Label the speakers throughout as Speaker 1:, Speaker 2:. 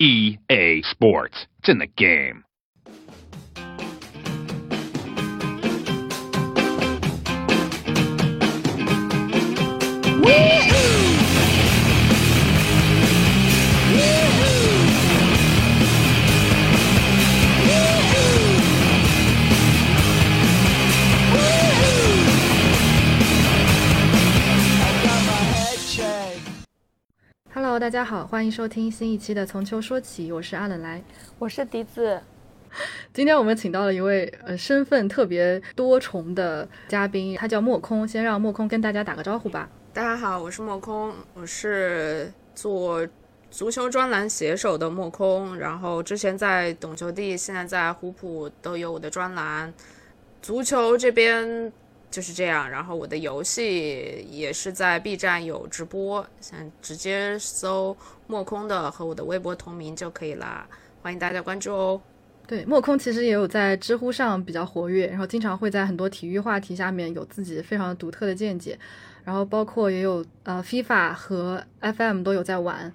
Speaker 1: EA Sports. It's in the game.
Speaker 2: Hello，大家好，欢迎收听新一期的《从秋说起》，我是阿冷来。
Speaker 3: 我是笛子，
Speaker 2: 今天我们请到了一位呃身份特别多重的嘉宾，他叫莫空。先让莫空跟大家打个招呼吧。
Speaker 4: 大家好，我是莫空，我是做足球专栏写手的莫空。然后之前在懂球帝，现在在虎扑都有我的专栏。足球这边就是这样，然后我的游戏也是在 B 站有直播，想直接搜莫空的和我的微博同名就可以啦，欢迎大家关注哦。
Speaker 2: 对，莫空其实也有在知乎上比较活跃，然后经常会在很多体育话题下面有自己非常独特的见解，然后包括也有呃 FIFA 和 FM 都有在玩。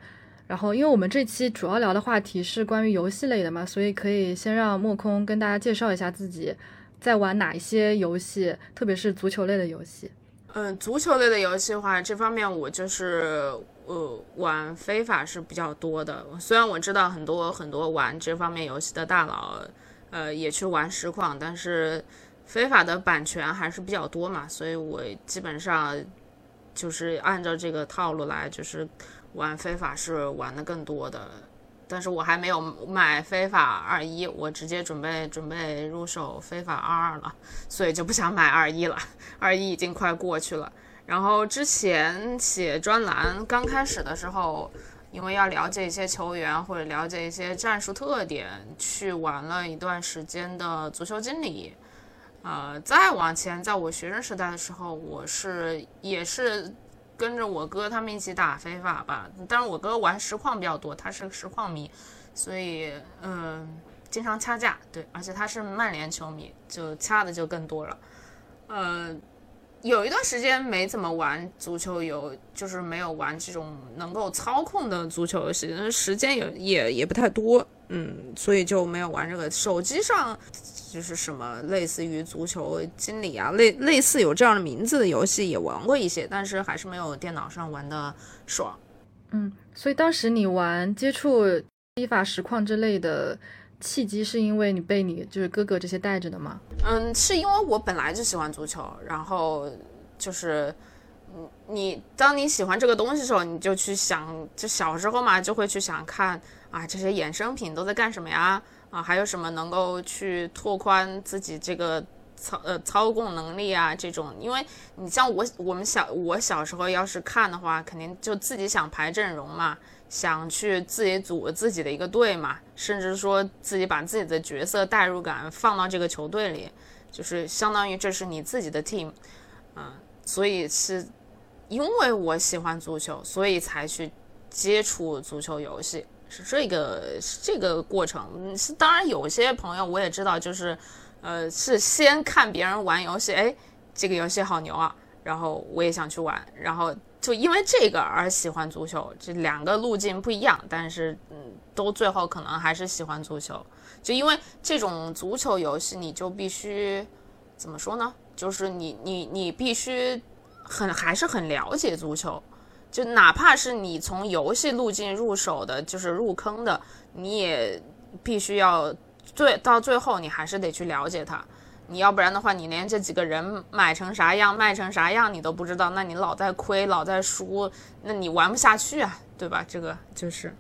Speaker 2: 然后，因为我们这期主要聊的话题是关于游戏类的嘛，所以可以先让莫空跟大家介绍一下自己在玩哪一些游戏，特别是足球类的游戏。
Speaker 4: 嗯，足球类的游戏的话，这方面我就是呃玩非法是比较多的。虽然我知道很多很多玩这方面游戏的大佬，呃也去玩实况，但是非法的版权还是比较多嘛，所以我基本上就是按照这个套路来，就是玩非法是玩的更多的。但是我还没有买非法二一，我直接准备准备入手非法二二了，所以就不想买二一了。二一已经快过去了。然后之前写专栏刚开始的时候，因为要了解一些球员或者了解一些战术特点，去玩了一段时间的足球经理。呃，再往前，在我学生时代的时候，我是也是跟着我哥他们一起打非法吧。但是我哥玩实况比较多，他是个实况迷，所以嗯，经常掐架。对，而且他是曼联球迷，就掐的就更多了。呃，有一段时间没怎么玩足球游，就是没有玩这种能够操控的足球游戏，时间也也也不太多，嗯，所以就没有玩这个。手机上就是什么类似于足球经理啊，类类似有这样的名字的游戏也玩过一些，但是还是没有电脑上玩的爽。
Speaker 2: 嗯，所以当时你玩接触依法实况之类的契机，是因为你被你就是哥哥这些带着的吗？
Speaker 4: 嗯，是因为我本来就喜欢足球，然后就是，嗯，你当你喜欢这个东西的时候，你就去想，就小时候嘛，就会去想看啊，这些衍生品都在干什么呀？啊，还有什么能够去拓宽自己这个操呃操控能力啊？这种，因为你像我我们小我小时候要是看的话，肯定就自己想排阵容嘛，想去自己组自己的一个队嘛，甚至说自己把自己的角色代入感放到这个球队里，就是相当于这是你自己的 team，嗯，所以是因为我喜欢足球，所以才去接触足球游戏，是这个是这个过程。是当然有些朋友我也知道，就是呃是先看别人玩游戏，哎，这个游戏好牛啊，然后我也想去玩，然后就因为这个而喜欢足球，这两个路径不一样，但是嗯，都最后可能还是喜欢足球。就因为这种足球游戏，你就必须怎么说呢？就是你你你必须很还是很了解足球，就哪怕是你从游戏路径入手的，就是入坑的，你也必须要最到最后，你还是得去了解它。你要不然的话，你连这几个人买成啥样、卖成啥样你都不知道，那你老在亏、老在输，那你玩不下去啊，对吧？这个就是。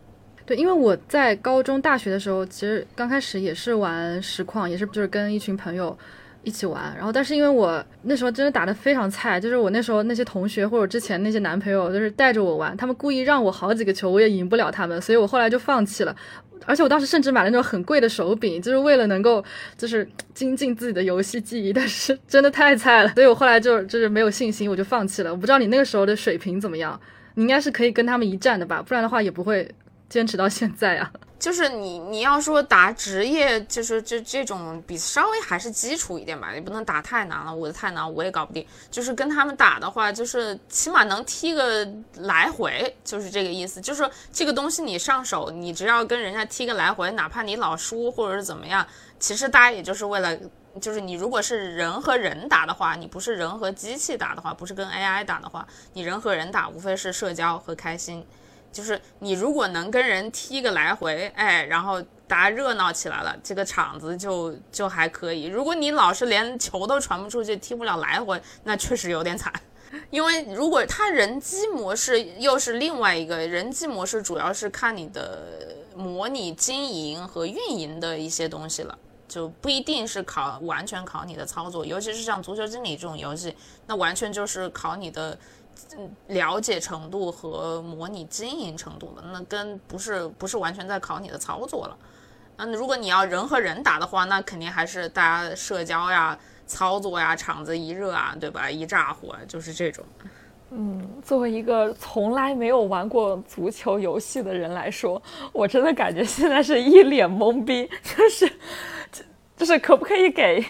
Speaker 2: 对，因为我在高中、大学的时候，其实刚开始也是玩实况，也是就是跟一群朋友一起玩。然后，但是因为我那时候真的打得非常菜，就是我那时候那些同学或者之前那些男朋友，就是带着我玩，他们故意让我好几个球，我也赢不了他们，所以我后来就放弃了。而且我当时甚至买了那种很贵的手柄，就是为了能够就是精进自己的游戏技艺，但是真的太菜了，所以我后来就就是没有信心，我就放弃了。我不知道你那个时候的水平怎么样，你应该是可以跟他们一战的吧，不然的话也不会坚持到现在啊。
Speaker 4: 就是你你要说打职业，就是这这种比稍微还是基础一点吧，你不能打太难了，我的太难我也搞不定。就是跟他们打的话，就是起码能踢个来回，就是这个意思。就是这个东西你上手，你只要跟人家踢个来回，哪怕你老输或者是怎么样，其实大家也就是为了，就是你如果是人和人打的话，你不是人和机器打的话，不是跟 AI 打的话，你人和人打无非是社交和开心。就是你如果能跟人踢个来回，哎，然后大家热闹起来了，这个场子就就还可以。如果你老是连球都传不出去，踢不了来回，那确实有点惨。因为如果他人机模式又是另外一个人机模式，主要是看你的模拟经营和运营的一些东西了，就不一定是考完全考你的操作，尤其是像足球经理这种游戏，那完全就是考你的。了解程度和模拟经营程度的，那跟不是不是完全在考你的操作了。嗯，如果你要人和人打的话，那肯定还是大家社交呀、操作呀、场子一热啊，对吧？一炸火就是这种。
Speaker 3: 嗯，作为一个从来没有玩过足球游戏的人来说，我真的感觉现在是一脸懵逼，就是，就是可不可以给？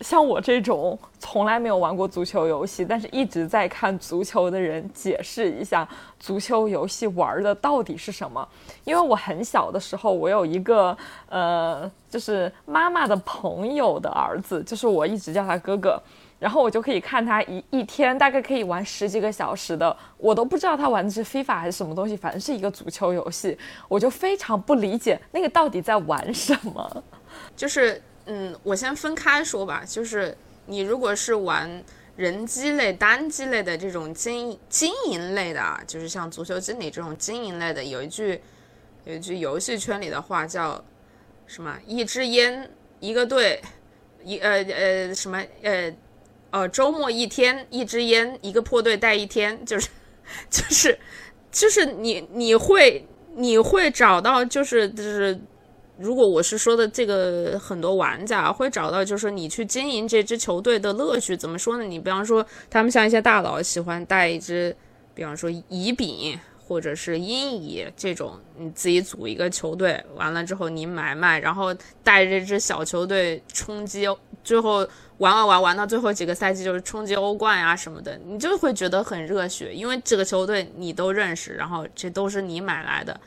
Speaker 3: 像我这种从来没有玩过足球游戏，但是一直在看足球的人，解释一下足球游戏玩的到底是什么？因为我很小的时候，我有一个呃，就是妈妈的朋友的儿子，就是我一直叫他哥哥，然后我就可以看他一一天大概可以玩十几个小时的，我都不知道他玩的是 FIFA 还是什么东西，反正是一个足球游戏，我就非常不理解那个到底在玩什么，
Speaker 4: 就是。嗯，我先分开说吧，就是你如果是玩人机类、单机类的这种经经营类的啊，就是像足球经理这种经营类的，有一句有一句游戏圈里的话叫什么？一支烟一个队，一呃呃什么呃呃周末一天一支烟一个破队带一天，就是就是就是你你会你会找到就是就是。如果我是说的这个，很多玩家会找到，就是说你去经营这支球队的乐趣。怎么说呢？你比方说，他们像一些大佬喜欢带一支，比方说乙丙或者是阴乙这种，你自己组一个球队，完了之后你买卖，然后带着这支小球队冲击，最后玩玩玩玩到最后几个赛季就是冲击欧冠呀什么的，你就会觉得很热血，因为这个球队你都认识，然后这都是你买来的。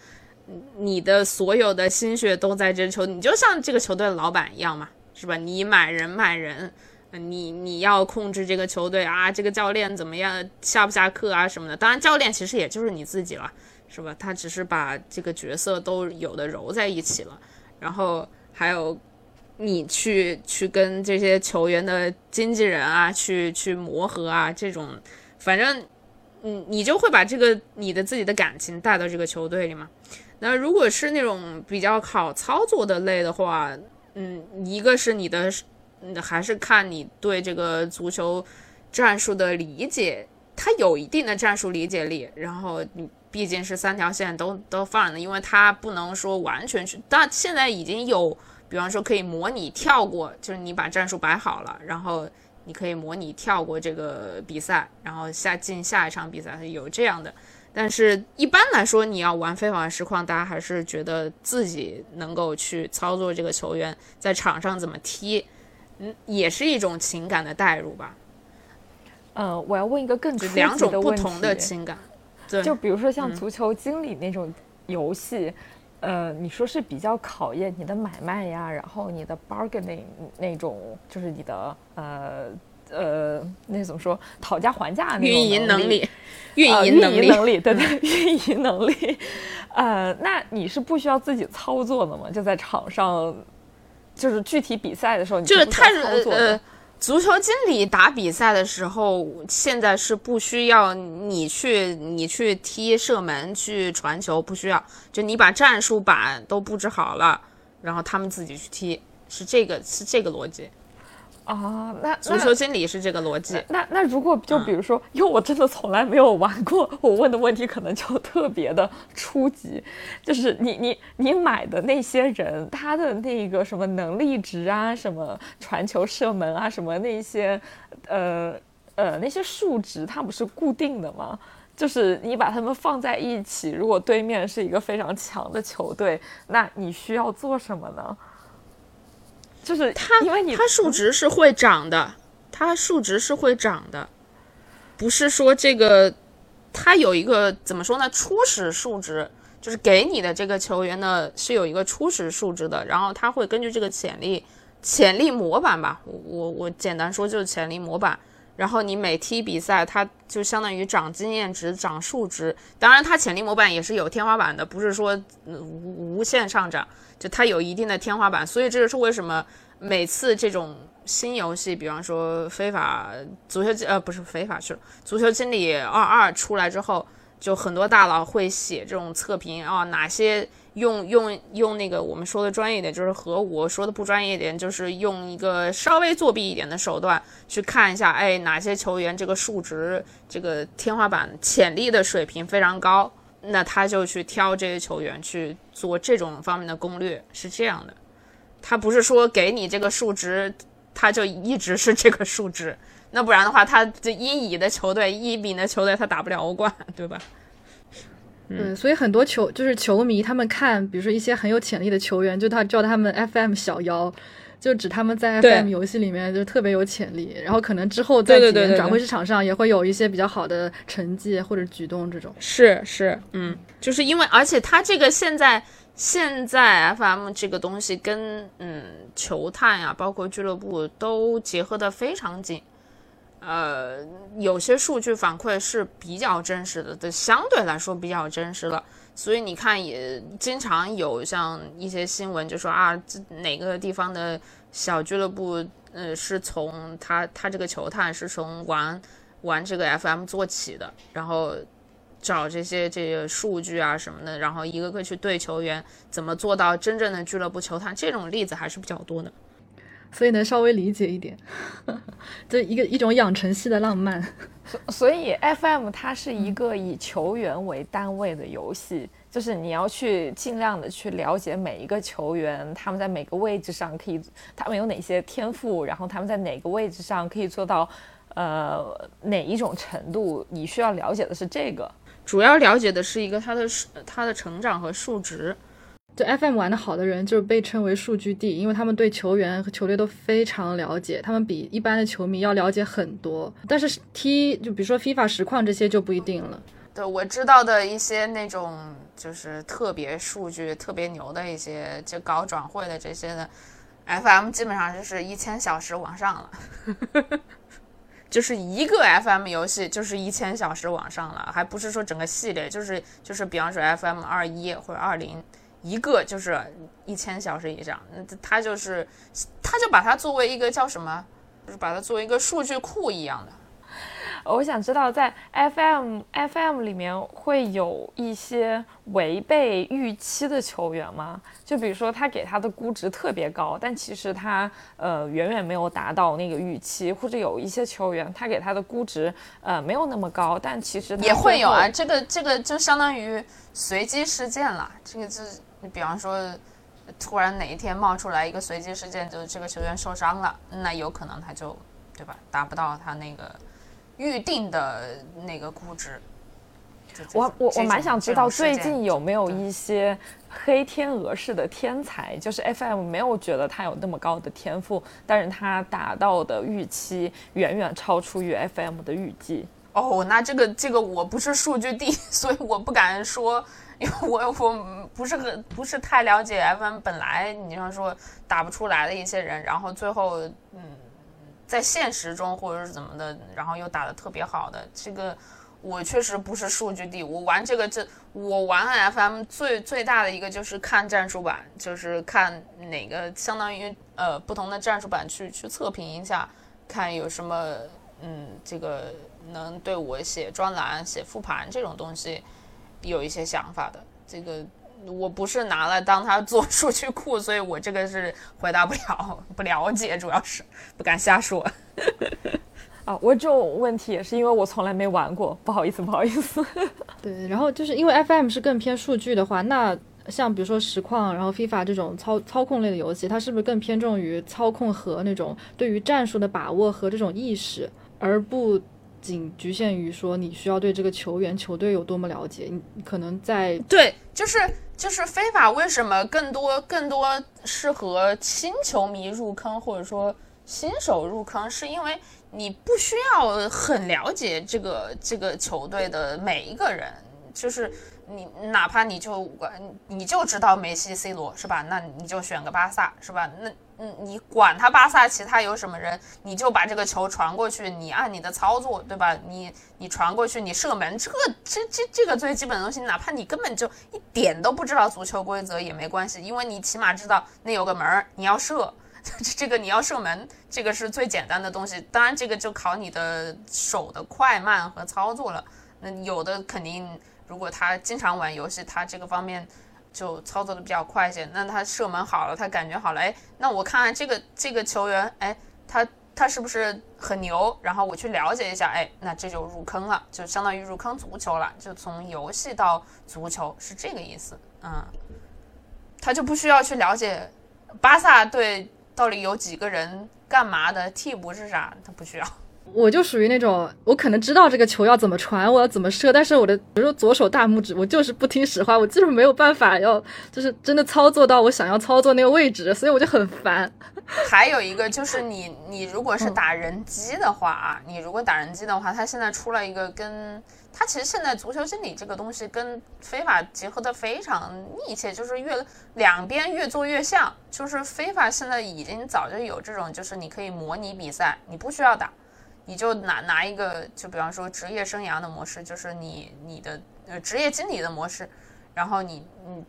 Speaker 4: 你的所有的心血都在这球，你就像这个球队的老板一样嘛，是吧？你买人卖人，你你要控制这个球队啊，这个教练怎么样，下不下课啊什么的。当然，教练其实也就是你自己了，是吧？他只是把这个角色都有的揉在一起了，然后还有你去去跟这些球员的经纪人啊，去去磨合啊，这种，反正，嗯，你就会把这个你的自己的感情带到这个球队里嘛。那如果是那种比较考操作的类的话，嗯，一个是你的，还是看你对这个足球战术的理解，它有一定的战术理解力。然后你毕竟是三条线都都放着，因为它不能说完全去。但现在已经有，比方说可以模拟跳过，就是你把战术摆好了，然后你可以模拟跳过这个比赛，然后下进下一场比赛有这样的。但是，一般来说，你要玩非法实况，大家还是觉得自己能够去操作这个球员在场上怎么踢，嗯，也是一种情感的代入吧。
Speaker 3: 呃，我要问一个更
Speaker 4: 两种不同的情感，对，
Speaker 3: 就比如说像足球经理那种游戏，呃，你说是比较考验你的买卖呀，然后你的 bargaining 那种，就是你的呃。呃，那怎么说？讨价还价那种
Speaker 4: 运营
Speaker 3: 能
Speaker 4: 力，运营
Speaker 3: 能力，
Speaker 4: 能力，
Speaker 3: 对对，运营能力。呃，那你是不需要自己操作的吗？就在场上，就是具体比赛的时候，
Speaker 4: 就是
Speaker 3: 他呃，
Speaker 4: 足球经理打比赛的时候，现在是不需要你去你去踢射门去传球，不需要，就你把战术板都布置好了，然后他们自己去踢，是这个是这个逻辑。
Speaker 3: 啊，那
Speaker 4: 足球经理是这个逻辑。
Speaker 3: 那那如果就比如说，因为我真的从来没有玩过，我问的问题可能就特别的初级。就是你你你买的那些人，他的那个什么能力值啊，什么传球射门啊，什么那些，呃呃那些数值，它不是固定的吗？就是你把他们放在一起，如果对面是一个非常强的球队，那你需要做什么呢？就是
Speaker 4: 它
Speaker 3: 因为你
Speaker 4: 它数值是会涨的，它数值是会涨的，不是说这个它有一个怎么说呢？初始数值就是给你的这个球员呢是有一个初始数值的，然后它会根据这个潜力潜力模板吧，我我我简单说就是潜力模板。然后你每踢比赛，它就相当于涨经验值、涨数值。当然，它潜力模板也是有天花板的，不是说无无限上涨，就它有一定的天花板。所以这就是为什么每次这种新游戏，比方说非法足球呃不是非法去了，足球经理二二出来之后，就很多大佬会写这种测评啊，哪些。用用用那个我们说的专业点，就是和我说的不专业点，就是用一个稍微作弊一点的手段去看一下，哎，哪些球员这个数值、这个天花板潜力的水平非常高，那他就去挑这些球员去做这种方面的攻略，是这样的。他不是说给你这个数值，他就一直是这个数值，那不然的话，他这一乙的球队、一丙的球队，他打不了欧冠，对吧？
Speaker 2: 对，所以很多球就是球迷，他们看，比如说一些很有潜力的球员，就他叫他们 FM 小妖，就指他们在 FM 游戏里面就特别有潜力，然后可能之后在几年转会市场上也会有一些比较好的成绩或者举动这种。
Speaker 4: 是是，嗯，就是因为而且他这个现在现在 FM 这个东西跟嗯球探呀，包括俱乐部都结合的非常紧。呃，有些数据反馈是比较真实的，的相对来说比较真实了。所以你看，也经常有像一些新闻就说啊，这哪个地方的小俱乐部，呃，是从他他这个球探是从玩玩这个 FM 做起的，然后找这些这个数据啊什么的，然后一个个去对球员，怎么做到真正的俱乐部球探，这种例子还是比较多的。
Speaker 2: 所以能稍微理解一点，这一个一种养成系的浪漫。
Speaker 3: 所所以 FM 它是一个以球员为单位的游戏，就是你要去尽量的去了解每一个球员，他们在每个位置上可以，他们有哪些天赋，然后他们在哪个位置上可以做到，呃，哪一种程度，你需要了解的是这个。
Speaker 4: 主要了解的是一个他的他的成长和数值。
Speaker 2: 就 FM 玩的好的人，就是被称为数据帝，因为他们对球员和球队都非常了解，他们比一般的球迷要了解很多。但是踢，就比如说 FIFA 实况这些就不一定了。
Speaker 4: 对我知道的一些那种就是特别数据特别牛的一些，就搞转会的这些的，FM 基本上就是一千小时往上了，就是一个 FM 游戏就是一千小时往上了，还不是说整个系列，就是就是比方说 FM 二一或者二零。一个就是一千小时以上，那他就是，他就把它作为一个叫什么，就是把它作为一个数据库一样的。
Speaker 3: 我想知道，在 FM FM 里面会有一些违背预期的球员吗？就比如说他给他的估值特别高，但其实他呃远远没有达到那个预期，或者有一些球员他给他的估值呃没有那么高，但其实
Speaker 4: 也会有啊。这个这个就相当于随机事件了，这个就是。你比方说，突然哪一天冒出来一个随机事件，就是这个球员受伤了，那有可能他就，对吧？达不到他那个预定的那个估值。
Speaker 3: 我我我蛮想知道最近有没有一些黑天鹅式的天才，就是 FM 没有觉得他有那么高的天赋，但是他达到的预期远远超出于 FM 的预计。
Speaker 4: 哦，那这个这个我不是数据帝，所以我不敢说。因为我我不是很不是太了解 FM 本来你要说打不出来的一些人，然后最后嗯在现实中或者是怎么的，然后又打的特别好的，这个我确实不是数据帝。我玩这个这我玩 FM 最最大的一个就是看战术板，就是看哪个相当于呃不同的战术板去去测评一下，看有什么嗯这个能对我写专栏写复盘这种东西。有一些想法的，这个我不是拿来当它做数据库，所以我这个是回答不了，不了解，主要是不敢瞎说。
Speaker 3: 啊，我这种问题也是因为我从来没玩过，不好意思，不好意思。
Speaker 2: 对，然后就是因为 FM 是更偏数据的话，那像比如说实况，然后 FIFA 这种操操控类的游戏，它是不是更偏重于操控和那种对于战术的把握和这种意识，而不仅局限于说你需要对这个球员、球队有多么了解，你可能在
Speaker 4: 对，就是就是非法为什么更多更多适合新球迷入坑，或者说新手入坑，是因为你不需要很了解这个这个球队的每一个人，就是你哪怕你就你就知道梅西、C 罗是吧？那你就选个巴萨是吧？那嗯，你管他巴萨其他有什么人，你就把这个球传过去，你按你的操作，对吧？你你传过去，你射门，这个这这这个最基本的东西，哪怕你根本就一点都不知道足球规则也没关系，因为你起码知道那有个门儿，你要射，这个你要射门，这个是最简单的东西。当然，这个就考你的手的快慢和操作了。那有的肯定，如果他经常玩游戏，他这个方面。就操作的比较快一些，那他射门好了，他感觉好了，哎，那我看看这个这个球员，哎，他他是不是很牛？然后我去了解一下，哎，那这就入坑了，就相当于入坑足球了，就从游戏到足球是这个意思，嗯，他就不需要去了解巴萨队到底有几个人干嘛的，替补是啥，他不需要。
Speaker 2: 我就属于那种，我可能知道这个球要怎么传，我要怎么射，但是我的比如说左手大拇指，我就是不听使唤，我就是没有办法要，就是真的操作到我想要操作那个位置，所以我就很烦。
Speaker 4: 还有一个就是你，你如果是打人机的话啊，你如果打人机的话，它现在出了一个跟它其实现在足球经理这个东西跟非法结合的非常密切，就是越两边越做越像，就是非法现在已经早就有这种，就是你可以模拟比赛，你不需要打。你就拿拿一个，就比方说职业生涯的模式，就是你你的呃职业经理的模式，然后你你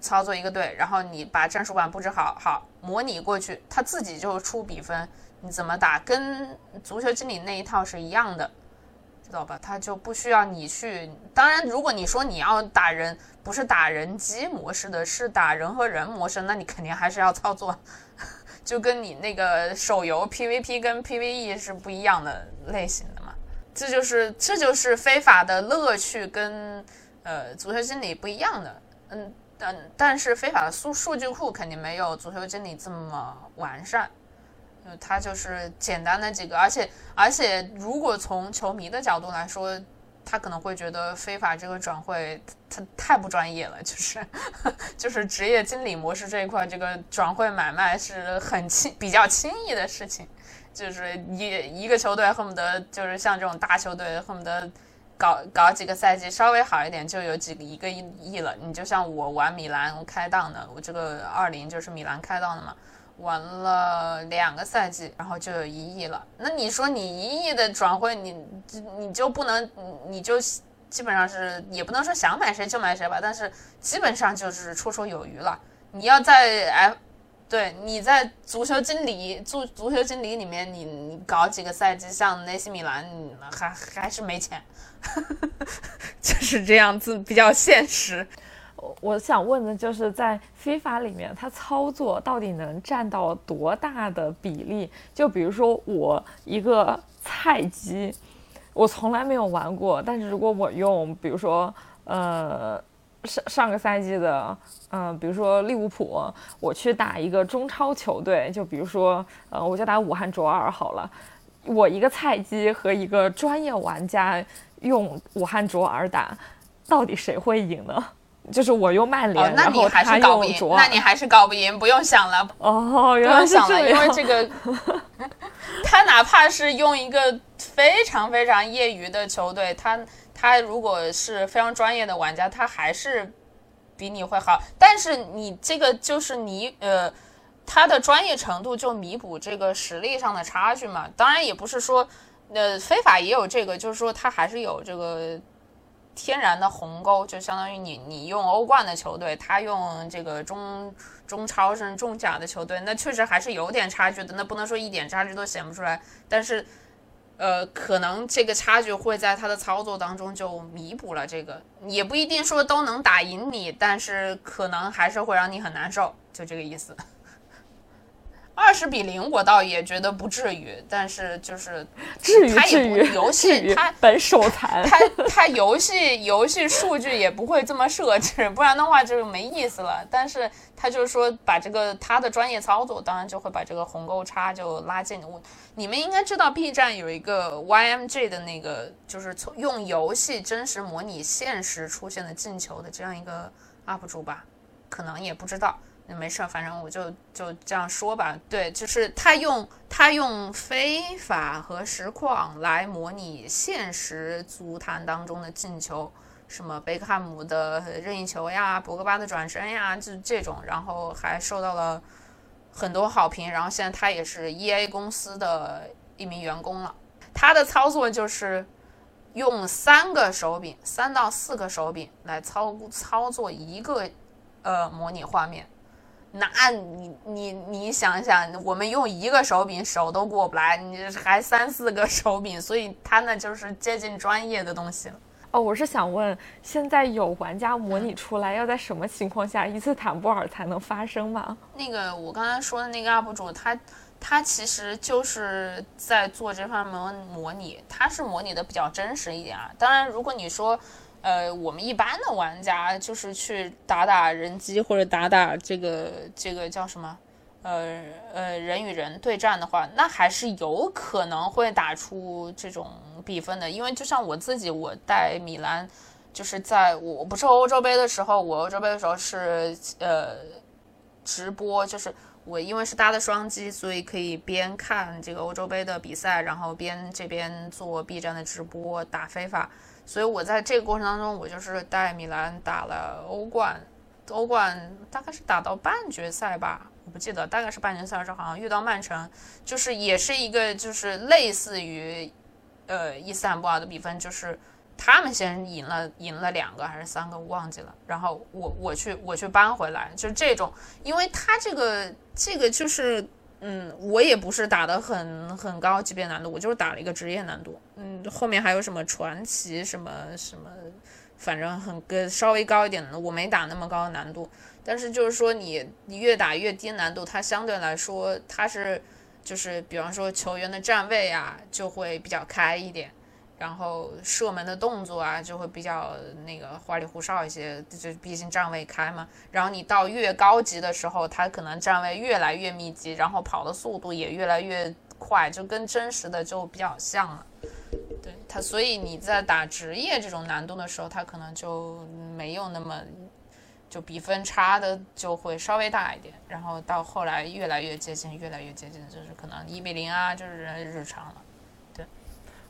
Speaker 4: 操作一个队，然后你把战术板布置好，好模拟过去，他自己就出比分，你怎么打，跟足球经理那一套是一样的，知道吧？他就不需要你去。当然，如果你说你要打人，不是打人机模式的，是打人和人模式，那你肯定还是要操作。就跟你那个手游 PVP 跟 PVE 是不一样的类型的嘛，这就是这就是非法的乐趣跟呃足球经理不一样的，嗯，但但是非法的数数据库肯定没有足球经理这么完善，它就是简单的几个，而且而且如果从球迷的角度来说。他可能会觉得非法这个转会，他太不专业了，就是 就是职业经理模式这一块，这个转会买卖是很轻比较轻易的事情，就是一一个球队恨不得就是像这种大球队恨不得搞搞几个赛季稍微好一点就有几个一个亿了。你就像我玩米兰开档的，我这个二零就是米兰开档的嘛。玩了两个赛季，然后就有一亿了。那你说你一亿的转会，你你就不能，你就基本上是也不能说想买谁就买谁吧，但是基本上就是绰绰有余了。你要在 F，对，你在足球经理足足球经理里面，你你搞几个赛季，像那西米兰，还还是没钱，就是这样子，比较现实。
Speaker 3: 我想问的就是在非法里面，它操作到底能占到多大的比例？就比如说我一个菜鸡，我从来没有玩过，但是如果我用，比如说呃上上个赛季的，嗯，比如说利物浦，我去打一个中超球队，就比如说呃我就打武汉卓尔好了，我一个菜鸡和一个专业玩家用武汉卓尔打，到底谁会赢呢？就是我用曼联，
Speaker 4: 然后他用卓，那你还是搞不赢，不用想了。
Speaker 3: 哦，原来是
Speaker 4: 这样。因为这个，他哪怕是用一个非常非常业余的球队，他他如果是非常专业的玩家，他还是比你会好。但是你这个就是你呃，他的专业程度就弥补这个实力上的差距嘛。当然也不是说，呃，非法也有这个，就是说他还是有这个。天然的鸿沟，就相当于你你用欧冠的球队，他用这个中中超甚至中甲的球队，那确实还是有点差距的。那不能说一点差距都显不出来，但是，呃，可能这个差距会在他的操作当中就弥补了这个，也不一定说都能打赢你，但是可能还是会让你很难受，就这个意思。二十比零，我倒也觉得不至于，但是就是
Speaker 3: 至于
Speaker 4: 它也不
Speaker 3: 至于
Speaker 4: 游戏它
Speaker 3: 本手残。
Speaker 4: 它它游戏游戏数据也不会这么设置，不然的话就没意思了。但是他就是说把这个他的专业操作，当然就会把这个鸿沟差就拉近。我你们应该知道 B 站有一个 YMG 的那个，就是从用游戏真实模拟现实出现的进球的这样一个 UP 主吧？可能也不知道。那没事儿，反正我就就这样说吧。对，就是他用他用非法和实况来模拟现实足坛当中的进球，什么贝克汉姆的任意球呀、博格巴的转身呀，就这种，然后还受到了很多好评。然后现在他也是 EA 公司的一名员工了。他的操作就是用三个手柄，三到四个手柄来操操作一个呃模拟画面。那你你你想想，我们用一个手柄手都过不来，你还三四个手柄，所以它那就是接近专业的东西了。
Speaker 3: 哦，我是想问，现在有玩家模拟出来要在什么情况下伊斯坦布尔才能发生吗？
Speaker 4: 那个我刚才说的那个 UP 主，他他其实就是在做这方面模拟，他是模拟的比较真实一点啊。当然，如果你说。呃，我们一般的玩家就是去打打人机或者打打这个这个叫什么，呃呃人与人对战的话，那还是有可能会打出这种比分的。因为就像我自己，我带米兰，就是在我不是欧洲杯的时候，我欧洲杯的时候是呃直播，就是我因为是搭的双机，所以可以边看这个欧洲杯的比赛，然后边这边做 B 站的直播打非法。所以我在这个过程当中，我就是带米兰打了欧冠，欧冠大概是打到半决赛吧，我不记得，大概是半决赛的时候，好像遇到曼城，就是也是一个就是类似于，呃伊斯坦布尔的比分，就是他们先赢了赢了两个还是三个，我忘记了，然后我我去我去扳回来，就这种，因为他这个这个就是。嗯，我也不是打的很很高级别难度，我就是打了一个职业难度。嗯，后面还有什么传奇什么什么，反正很跟稍微高一点的，我没打那么高的难度。但是就是说你你越打越低难度，它相对来说它是就是比方说球员的站位啊就会比较开一点。然后射门的动作啊，就会比较那个花里胡哨一些，就毕竟站位开嘛。然后你到越高级的时候，他可能站位越来越密集，然后跑的速度也越来越快，就跟真实的就比较像了。对他，所以你在打职业这种难度的时候，他可能就没有那么就比分差的就会稍微大一点。然后到后来越来越接近，越来越接近，就是可能一比零啊，就是日常了。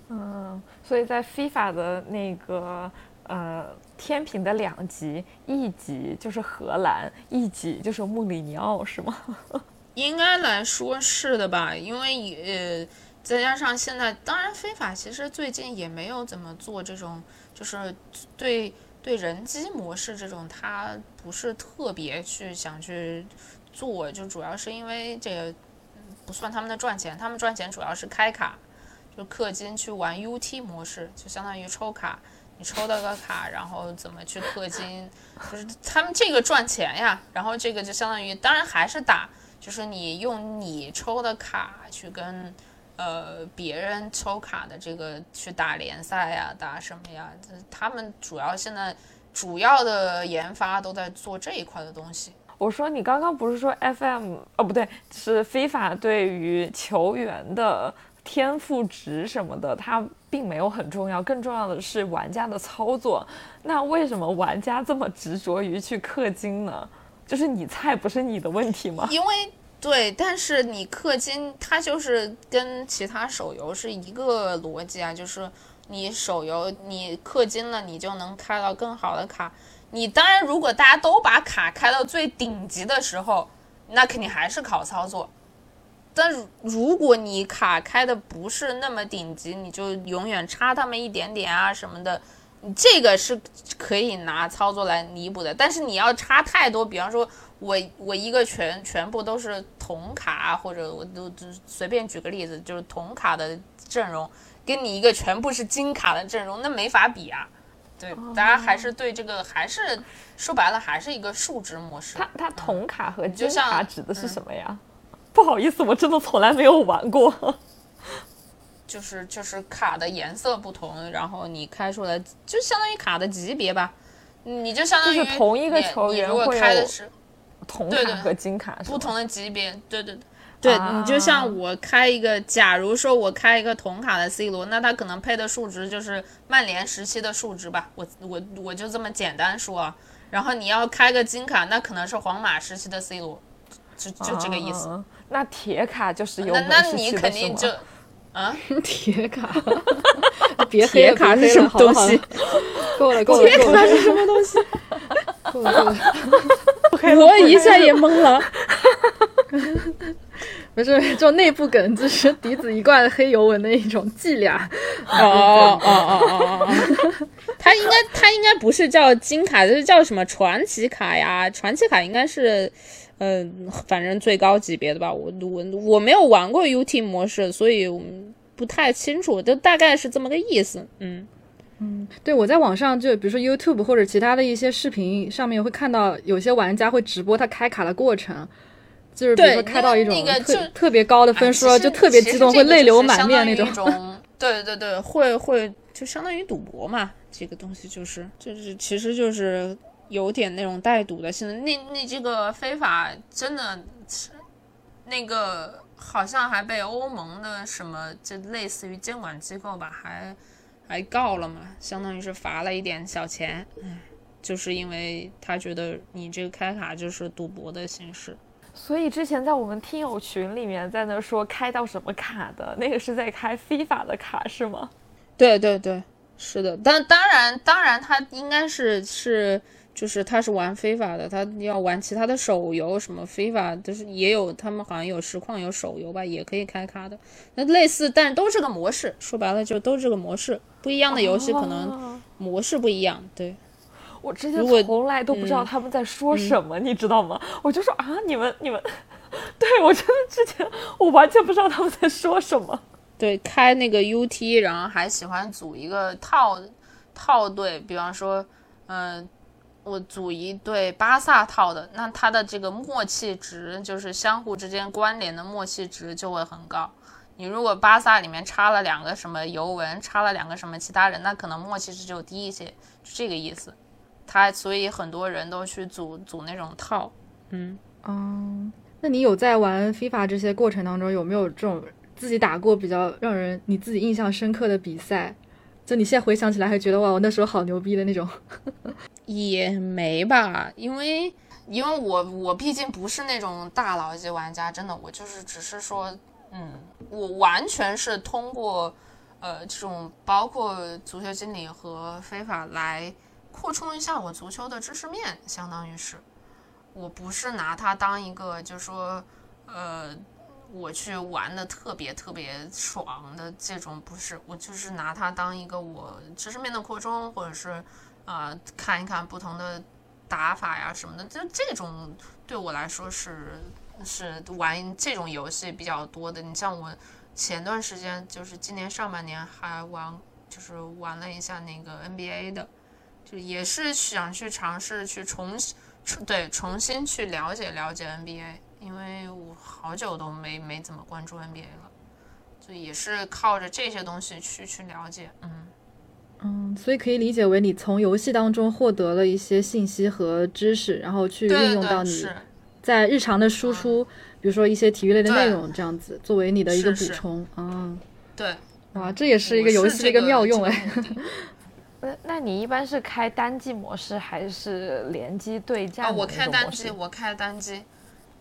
Speaker 3: 嗯，所以在 FIFA 的那个呃天平的两极，一极就是荷兰，一极就是穆里尼奥，是吗？
Speaker 4: 应该来说是的吧，因为呃再加上现在，当然非法其实最近也没有怎么做这种，就是对对人机模式这种，他不是特别去想去做，就主要是因为这个不算他们的赚钱，他们赚钱主要是开卡。就氪金去玩 UT 模式，就相当于抽卡，你抽到个卡，然后怎么去氪金，就是他们这个赚钱呀。然后这个就相当于，当然还是打，就是你用你抽的卡去跟呃别人抽卡的这个去打联赛呀，打什么呀？他们主要现在主要的研发都在做这一块的东西。
Speaker 3: 我说你刚刚不是说 FM 哦不对，是非法对于球员的。天赋值什么的，它并没有很重要，更重要的是玩家的操作。那为什么玩家这么执着于去氪金呢？就是你菜不是你的问题吗？
Speaker 4: 因为对，但是你氪金，它就是跟其他手游是一个逻辑啊，就是你手游你氪金了，你就能开到更好的卡。你当然，如果大家都把卡开到最顶级的时候，那肯定还是考操作。但如果你卡开的不是那么顶级，你就永远差他们一点点啊什么的，这个是可以拿操作来弥补的。但是你要差太多，比方说我我一个全全部都是铜卡，或者我都随便举个例子，就是铜卡的阵容，跟你一个全部是金卡的阵容，那没法比啊。对，大家还是对这个还是说白了还是一个数值模式。
Speaker 3: 它它铜卡和金卡指的是什么呀？不好意思，我真的从来没有玩过。
Speaker 4: 就是就是卡的颜色不同，然后你开出来就相当于卡的级别吧，你就相当于
Speaker 3: 就是同一个球员
Speaker 4: 你如果
Speaker 3: 会有
Speaker 4: 开的是
Speaker 3: 铜
Speaker 4: 对对
Speaker 3: 卡和金卡
Speaker 4: 不同的级别，对对对。对
Speaker 3: 啊
Speaker 4: 你就像我开一个，假如说我开一个铜卡的 C 罗，那他可能配的数值就是曼联时期的数值吧，我我我就这么简单说啊。然后你要开个金卡，那可能是皇马时期的 C 罗，就就这个意思。
Speaker 3: 啊那铁卡就是有
Speaker 4: 那那你肯定就 啊，
Speaker 2: 铁卡，别黑
Speaker 4: 铁卡是什么东西？
Speaker 2: 够了够了够了，
Speaker 4: 是什么东西？
Speaker 2: 够了够了。
Speaker 4: 我一下也懵了。
Speaker 2: 不是这种内部梗，就是笛子一贯黑尤文的一种伎俩。
Speaker 4: 哦哦哦哦哦哦！它应该他应该不是叫金卡，就是叫什么传奇卡呀？传奇卡应该是，呃，反正最高级别的吧。我我我没有玩过 UT 模式，所以我不太清楚，就大概是这么个意思。嗯嗯，
Speaker 2: 对，我在网上就比如说 YouTube 或者其他的一些视频上面会看到有些玩家会直播他开卡的过程，就是比如说开到一种特、
Speaker 4: 那个
Speaker 2: 特别高的分数，就特别激动，会泪流满面那种。
Speaker 4: 种。对对对，会会就相当于赌博嘛，这个东西就是就是其实就是有点那种带赌的性质。那那这个非法真的是那个好像还被欧盟的什么就类似于监管机构吧，还还告了嘛，相当于是罚了一点小钱。唉，就是因为他觉得你这个开卡就是赌博的形式。
Speaker 3: 所以之前在我们听友群里面在那说开到什么卡的，那个是在开非法的卡是吗？
Speaker 4: 对对对，是的，但当然当然他应该是是就是他是玩非法的，他要玩其他的手游什么非法，就是也有他们好像有实况有手游吧，也可以开卡的。那类似，但都是个模式，说白了就都这个模式，不一样的游戏可能
Speaker 3: 哦
Speaker 4: 模式不一样。对，
Speaker 3: 我之前从来都不知道
Speaker 4: 嗯
Speaker 3: 他们在说什么，你知道吗？我就说啊，你们你们，对我真的之前我完全不知道他们在说什么。
Speaker 4: 对，开那个 UT，然后还喜欢组一个套套队，比方说，嗯、我组一对巴萨套的，那它的这个默契值，就是相互之间关联的默契值就会很高。你如果巴萨里面插了两个什么尤文，插了两个什么其他人，那可能默契值就低一些，就这个意思。他所以很多人都去组组那种套，嗯。
Speaker 2: 嗯，那你有在玩 FIFA 这些过程当中，有没有这种自己打过比较让人你自己印象深刻的比赛？就你现在回想起来，还觉得哇，我那时候好牛逼的那种。
Speaker 4: 也没吧，因为因为我我毕竟不是那种大佬级玩家，真的，我就是只是说，嗯，我完全是通过呃这种包括足球经理和非法来扩充一下我足球的知识面，相当于是，我不是拿它当一个就是说呃。我去玩的特别特别爽的这种不是，我就是拿它当一个我知识面的扩充，或者是啊、看一看不同的打法呀什么的，就这种对我来说是是玩这种游戏比较多的。你像我前段时间就是今年上半年还玩，就是玩了一下那个 NBA 的，就也是想去尝试去重重对重新去了解了解 NBA，因为我好久都没没怎么关注 NBA 了，就也是靠着这些东西去去了解，嗯。
Speaker 2: 嗯，所以可以理解为你从游戏当中获得了一些信息和知识，然后去运用到你，在日常的输出，比如说一些体育类的内容，这样子作为你的一个补充。啊，
Speaker 4: 对，
Speaker 2: 哇，这也是一个游戏的一个妙用
Speaker 4: 这个
Speaker 2: 哎。
Speaker 3: 那那你一般是开单机模式还是联机对战
Speaker 4: 啊，我？开单机，我开单机，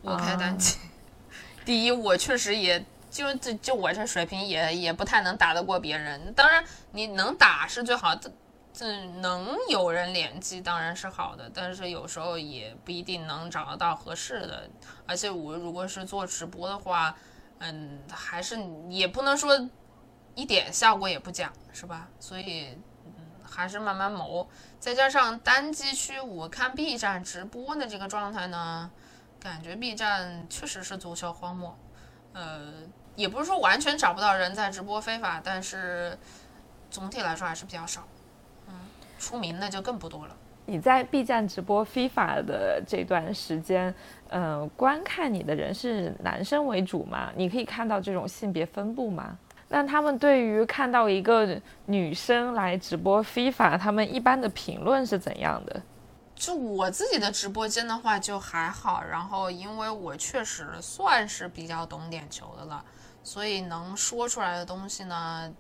Speaker 4: 我开单
Speaker 3: 啊
Speaker 4: 机。第一，我确实也就就就我这水平也也不太能打得过别人。当然，你能打是最好这，这能有人联机当然是好的，但是有时候也不一定能找得到合适的。而且我如果是做直播的话，嗯，还是也不能说一点效果也不讲，是吧？所以。还是慢慢谋，再加上单机区，我看 B 站直播的这个状态呢，感觉 B 站确实是足球荒漠。呃，也不是说完全找不到人在直播非法，但是总体来说还是比较少。嗯，出名的就更不多了。
Speaker 3: 你在 B 站直播 FIFA 的这段时间，嗯，观看你的人是男生为主吗？你可以看到这种性别分布吗？那他们对于看到一个女生来直播 FIFA，他们一般的评论是怎样的？
Speaker 4: 就我自己的直播间的话就还好，然后因为我确实算是比较懂点球的了，所以能说出来的东西呢。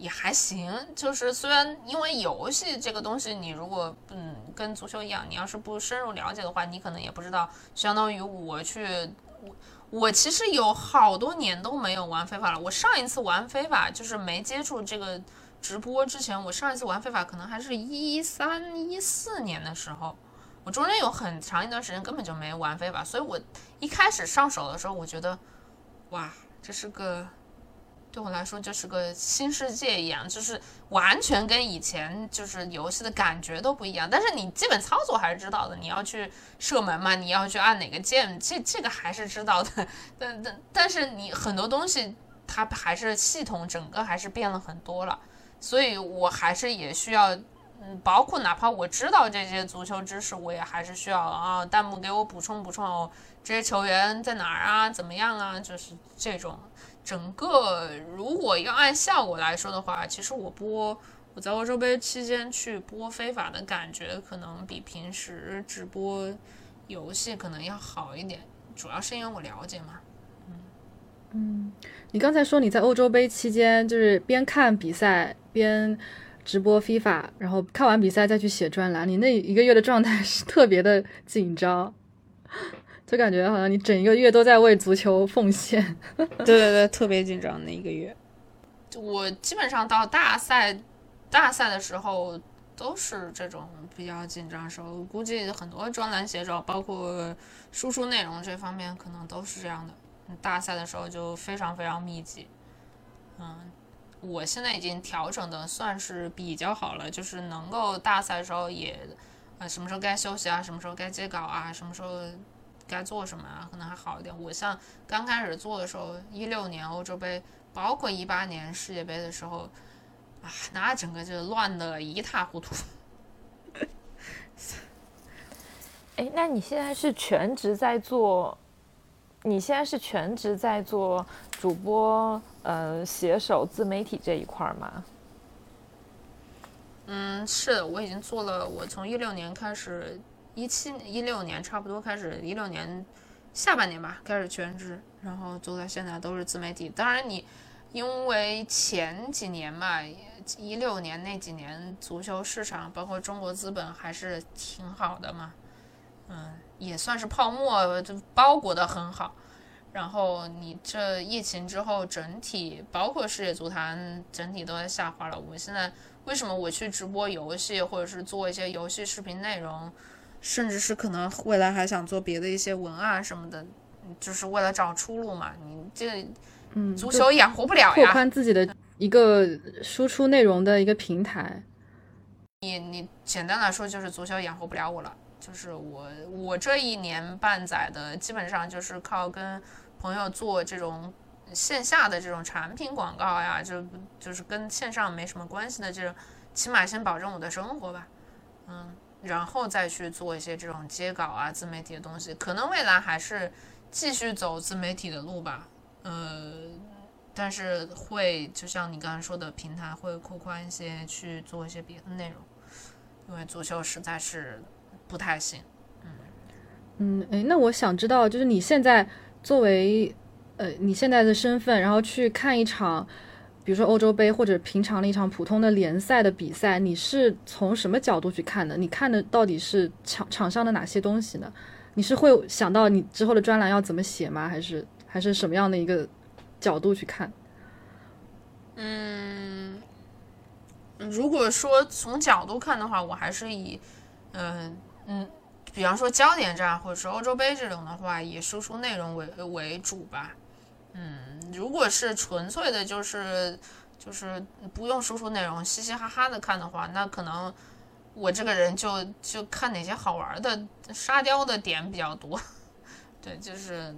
Speaker 4: 也还行，就是虽然因为游戏这个东西，你如果嗯跟足球一样，你要是不深入了解的话，你可能也不知道。相当于我去，我我其实有好多年都没有玩非法了。我上一次玩非法就是没接触这个直播之前，我上一次玩非法可能还是一三一四年的时候，我中间有很长一段时间根本就没玩非法，所以我一开始上手的时候，我觉得哇，这是个。对我来说就是个新世界一样，就是完全跟以前就是游戏的感觉都不一样。但是你基本操作还是知道的，你要去射门嘛，你要去按哪个键，这这个还是知道的。但但但是你很多东西它还是系统整个还是变了很多了，所以我还是也需要，嗯，包括哪怕我知道这些足球知识，我也还是需要啊，弹幕给我补充补充哦，这些球员在哪儿啊，怎么样啊，就是这种。整个如果要按效果来说的话，其实我播我在欧洲杯期间去播非法的感觉，可能比平时直播游戏可能要好一点，主要是因为我了解嘛。
Speaker 2: 嗯嗯，你刚才说你在欧洲杯期间就是边看比赛边直播 FIFA，然后看完比赛再去写专栏，你那一个月的状态是特别的紧张。就感觉好像你整一个月都在为足球奉献，
Speaker 4: 对对对，特别紧张那一个月。我基本上到大赛，大赛的时候都是这种比较紧张时候。估计很多专栏写手，包括输出内容这方面，可能都是这样的。大赛的时候就非常非常密集。嗯，我现在已经调整的算是比较好了，就是能够大赛的时候也，啊，什么时候该休息啊，什么时候该接稿啊，什么时候。该做什么啊？可能还好一点。我像刚开始做的时候，一六年欧洲杯，包括一八年世界杯的时候，啊，那整个就乱的一塌糊涂。
Speaker 3: 哎，那你现在是全职在做？你现在是全职在做主播、呃，携手、自媒体这一块吗？
Speaker 4: 嗯，是，我已经做了。我从一六年开始。一七一六年差不多开始，一六年下半年吧，开始全职，然后做到现在都是自媒体。当然，你因为前几年嘛，一六年那几年足球市场包括中国资本还是挺好的嘛，嗯，也算是泡沫就包裹的很好。然后你这疫情之后，整体包括世界足坛整体都在下滑了。我现在为什么我去直播游戏，或者是做一些游戏视频内容？甚至是可能未来还想做别的一些文案什么的，就是为了找出路嘛。你这，
Speaker 2: 嗯，
Speaker 4: 足球养活不了呀。
Speaker 2: 拓宽自己的一个输出内容的一个平台。
Speaker 4: 你你简单来说就是足球养活不了我了。就是我我这一年半载的基本上就是靠跟朋友做这种线下的这种产品广告呀，就就是跟线上没什么关系的这种，起码先保证我的生活吧。嗯。然后再去做一些这种接稿啊、自媒体的东西，可能未来还是继续走自媒体的路吧。呃，但是会就像你刚才说的，平台会扩宽一些，去做一些别的内容，因为足球实在是不太行。
Speaker 2: 嗯嗯，哎，那我想知道，就是你现在作为呃你现在的身份，然后去看一场。比如说欧洲杯或者平常的一场普通的联赛的比赛，你是从什么角度去看的？你看的到底是场场上的哪些东西呢？你是会想到你之后的专栏要怎么写吗？还是还是什么样的一个角度去看？
Speaker 4: 嗯，如果说从角度看的话，我还是以，嗯嗯，比方说焦点战或者是欧洲杯这种的话，以输出内容为为主吧。嗯，如果是纯粹的，就是就是不用输出内容，嘻嘻哈哈的看的话，那可能我这个人就就看哪些好玩的沙雕的点比较多。对，就是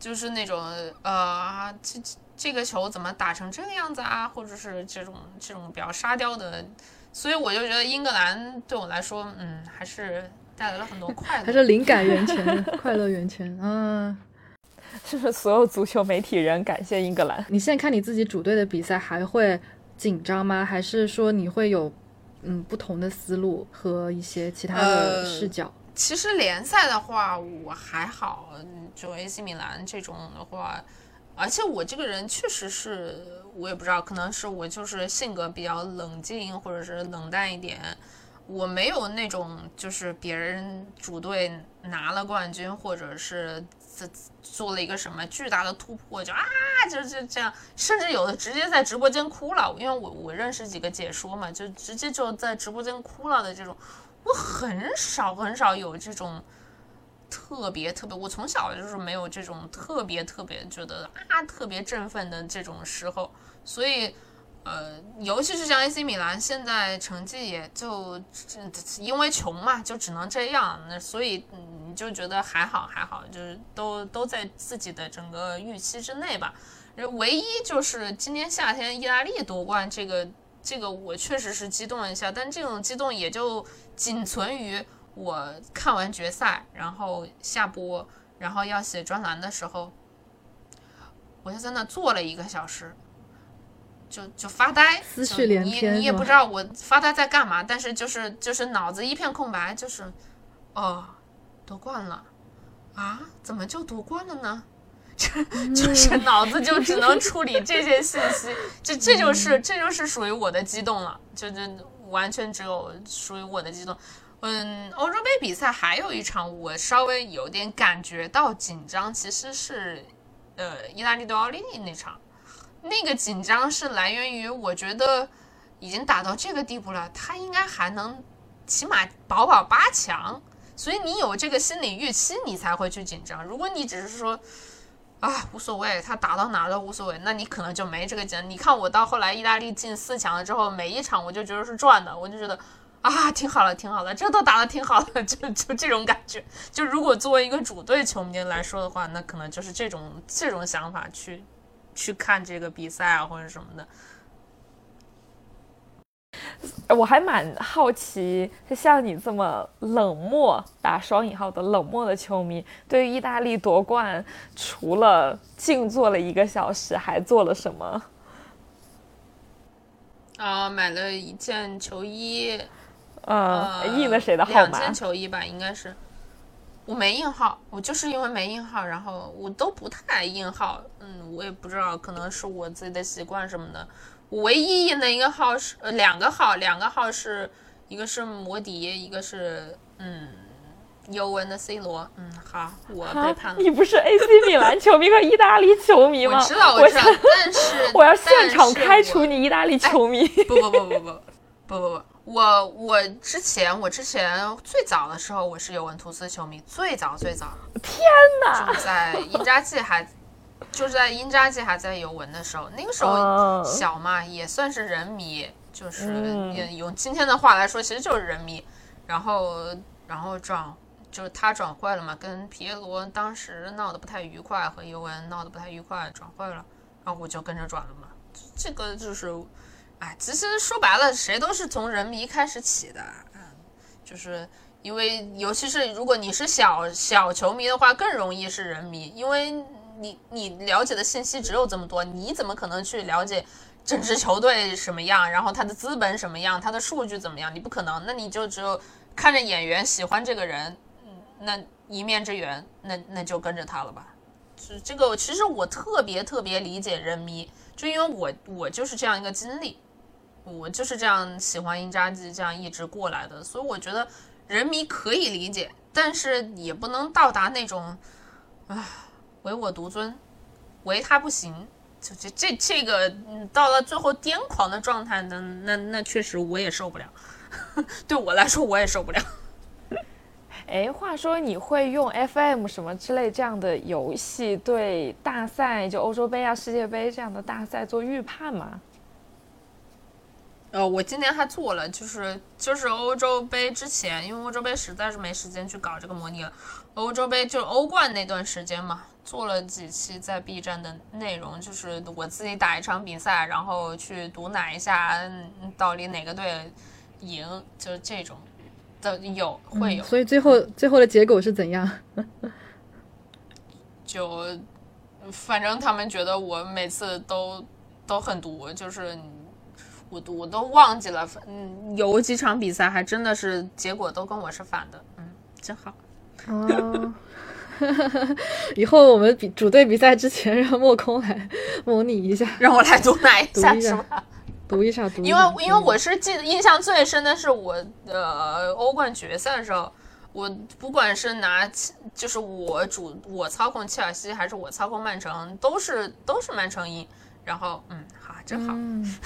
Speaker 4: 就是那种呃，这这个球怎么打成这个样子啊？或者是这种这种比较沙雕的所以我就觉得英格兰对我来说，嗯，还是带来了很多 快乐。
Speaker 2: 还是灵感源泉、快乐源泉嗯！
Speaker 3: 是不是所有足球媒体人感谢英格兰？
Speaker 2: 你现在看你自己主队的比赛，还会紧张吗？还是说你会有嗯不同的思路和一些其他的视角？
Speaker 4: 其实联赛的话，我还好，就 AC 米兰这种的话，而且我这个人确实是，我也不知道，可能是我就是性格比较冷静，或者是冷淡一点。我没有那种就是别人主队拿了冠军，或者是做做了一个什么巨大的突破，就啊，就就这样，甚至有的直接在直播间哭了。因为我我认识几个解说嘛，就直接就在直播间哭了的这种，我很少很少有这种特别特别，我从小就是没有这种特别特别觉得啊特别振奋的这种时候，所以。呃，尤其是像 AC 米兰，现在成绩也就因为穷嘛，就只能这样。那所以你就觉得还好还好，就是都都在自己的整个预期之内吧。唯一就是今年夏天意大利夺冠，这个这个我确实是激动了一下，但这种激动也就仅存于我看完决赛，然后下播，然后要写专栏的时候，我就在那坐了一个小时。就就发呆，
Speaker 2: 思绪连篇，
Speaker 4: 你你也不知道我发呆在干嘛，但是就是就是脑子一片空白，就是，哦，夺冠了，啊，怎么就夺冠了呢？这就是脑子就只能处理这些信息，这这就是这就是属于我的激动了，就就完全只有属于我的激动。嗯，欧洲杯比赛还有一场我稍微有点感觉到紧张，其实是呃意大利对奥地利那场。那个紧张是来源于，我觉得已经打到这个地步了，他应该还能起码保保八强，所以你有这个心理预期，你才会去紧张。如果你只是说啊无所谓，他打到哪都无所谓，那你可能就没这个劲。你看我到后来意大利进四强了之后，每一场我就觉得是赚的，我就觉得啊挺好了，挺好的，这都打得挺好的，就就这种感觉。就如果作为一个主队球迷来说的话，那可能就是这种这种想法去。去看这个比赛啊，或者什么的，
Speaker 3: 我还蛮好奇，像你这么冷漠打双引号的冷漠的球迷，对于意大利夺冠，除了静坐了一个小时，还做了什么？
Speaker 4: 啊，买了一件球衣，
Speaker 3: 嗯，印了谁的号码？
Speaker 4: 两件球衣吧，应该是。我没印号，我就是因为没印号，然后我都不太爱印号。嗯，我也不知道，可能是我自己的习惯什么的。我唯一印的一个号是呃两个号，两个号是一个是摩迪，一个是嗯尤文的 C 罗。嗯，好，我背叛了。
Speaker 3: 你不是 AC 米兰球迷和意大利球迷吗？
Speaker 4: 我知道，我知道，但是
Speaker 3: 我要现场开除你意大利球迷。
Speaker 4: 不不不不不不不不不。我我之前我之前最早的时候我是尤文图斯球迷，最早最早，
Speaker 3: 天哪！
Speaker 4: 就在英扎季还就是在英扎季还在尤文的时候，那个时候小嘛，也算是人迷，就是用今天的话来说，其实就是人迷。然后然后转就是他转会了嘛，跟皮耶罗当时闹得不太愉快，和尤文闹得不太愉快，转会了，然后我就跟着转了嘛。这个就是。哎，其实说白了，谁都是从人迷开始起的，嗯，就是因为，尤其是如果你是小小球迷的话，更容易是人迷，因为你你了解的信息只有这么多，你怎么可能去了解整支球队什么样，然后他的资本什么样，他的数据怎么样？你不可能，那你就只有看着演员喜欢这个人，嗯，那一面之缘，那那就跟着他了吧。是这个，其实我特别特别理解人迷，就因为我我就是这样一个经历。我就是这样喜欢英扎季，这样一直过来的，所以我觉得人迷可以理解，但是也不能到达那种，啊，唯我独尊，唯他不行，就这这这个到了最后癫狂的状态，那那那确实我也受不了，对我来说我也受不了。
Speaker 3: 哎，话说你会用 FM 什么之类这样的游戏对大赛，就欧洲杯啊、世界杯这样的大赛做预判吗？
Speaker 4: 呃，我今年还做了，就是就是欧洲杯之前，因为欧洲杯实在是没时间去搞这个模拟了。欧洲杯就是欧冠那段时间嘛，做了几期在 B 站的内容，就是我自己打一场比赛，然后去毒奶一下到底哪个队赢，就是这种的有会有，
Speaker 2: 所以最后最后的结果是怎样？
Speaker 4: 就反正他们觉得我每次都都很毒，就是我我都忘记了，嗯，有几场比赛还真的是结果都跟我是反的，嗯，真好。
Speaker 2: 哦，以后我们比主队比赛之前让莫空来模拟一下，
Speaker 4: 让我来读哪一 下
Speaker 2: 读一下
Speaker 4: 是吧？
Speaker 2: 读一下，读一
Speaker 4: 因。为因为我是记得印象最深的是我呃欧冠决赛的时候，我不管是拿切就是我主我操控切尔西还是我操控曼城，都是都是曼城赢。然后嗯，好，真好，
Speaker 2: 嗯，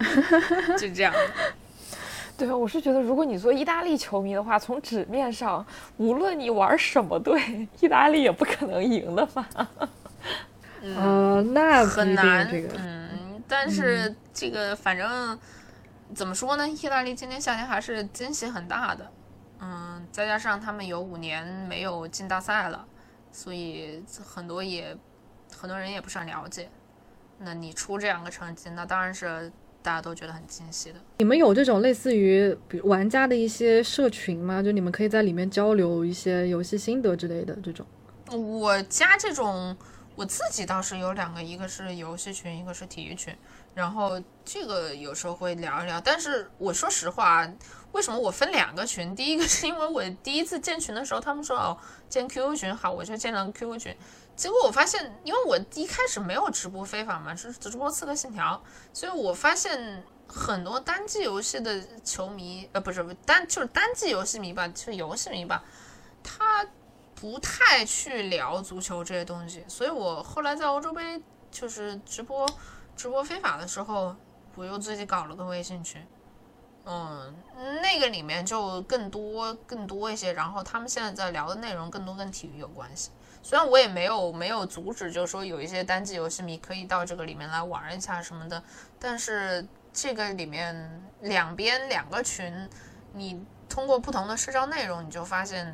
Speaker 4: 就这样。
Speaker 3: 对，我是觉得，如果你做意大利球迷的话，从纸面上，无论你玩什么队，意大利也不可能赢的吧？
Speaker 2: 呃，那
Speaker 4: 很难，
Speaker 2: 这个。
Speaker 4: 嗯，但是这个反正怎么说呢？意大利今年夏天还是惊喜很大的，嗯，再加上他们有五年没有进大赛了，所以很多也很多人也不是很了解。那你出这样个成绩，那当然是大家都觉得很惊喜的。
Speaker 2: 你们有这种类似于比如玩家的一些社群吗？就你们可以在里面交流一些游戏心得之类的这种。
Speaker 4: 我加这种，我自己倒是有两个，一个是游戏群，一个是体育群。然后这个有时候会聊一聊，但是我说实话，为什么我分两个群？第一个是因为我第一次建群的时候，他们说哦建 QQ 群好，我就建了 QQ 群。结果我发现，因为我一开始没有直播非法嘛，是直播《刺客信条》，所以我发现很多单机游戏的球迷，呃，不是单就是单机游戏迷吧，就是游戏迷吧，他不太去聊足球这些东西，所以我后来在欧洲杯就是直播直播非法的时候，我又自己搞了个微信群，嗯，那个里面就更多更多一些，然后他们现在在聊的内容更多跟体育有关系。虽然我也没有没有阻止，就是说有一些单机游戏迷可以到这个里面来玩一下什么的，但是这个里面两边两个群，你通过不同的社交内容，你就发现，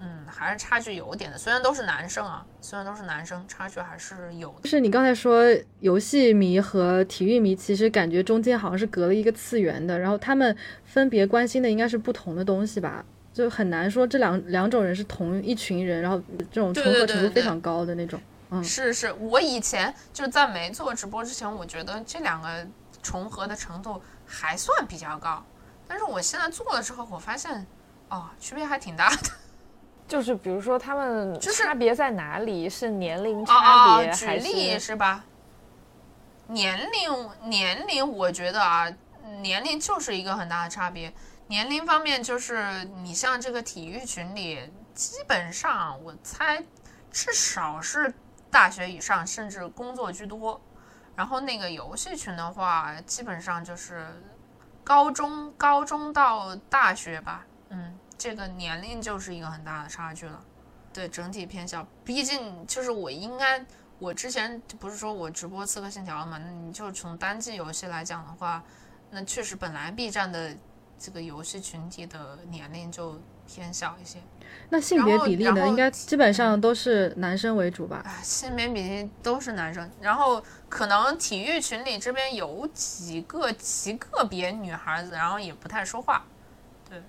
Speaker 4: 嗯，还是差距有点的。虽然都是男生啊，虽然都是男生，差距还是有。
Speaker 2: 就是你刚才说游戏迷和体育迷，其实感觉中间好像是隔了一个次元的，然后他们分别关心的应该是不同的东西吧？就很难说这两两种人是同一群人，然后这种重合程度非常高的那种。嗯，
Speaker 4: 是是，我以前就是在没做直播之前，我觉得这两个重合的程度还算比较高，但是我现在做了之后，我发现哦，区别还挺大的。
Speaker 3: 就是比如说他们
Speaker 4: 就是
Speaker 3: 差别在哪里？是年龄
Speaker 4: 哦
Speaker 3: 差别，
Speaker 4: 哦，举
Speaker 3: 还
Speaker 4: 例
Speaker 3: 是
Speaker 4: 是吧？年龄年龄，我觉得啊，年龄就是一个很大的差别。年龄方面，就是你像这个体育群里，基本上我猜至少是大学以上，甚至工作居多。然后那个游戏群的话，基本上就是高中高中到大学吧，嗯，这个年龄就是一个很大的差距了。对，整体偏小，毕竟就是我应该，我之前不是说我直播《刺客信条》嘛，那你就从单机游戏来讲的话，那确实本来 B 站的这个游戏群体的年龄就偏小一些。
Speaker 2: 那性别比例呢？应该基本上都是男生为主吧？
Speaker 4: 啊，性别比例都是男生，然后可能体育群里这边有几个极个别女孩子，然后也不太说话，对，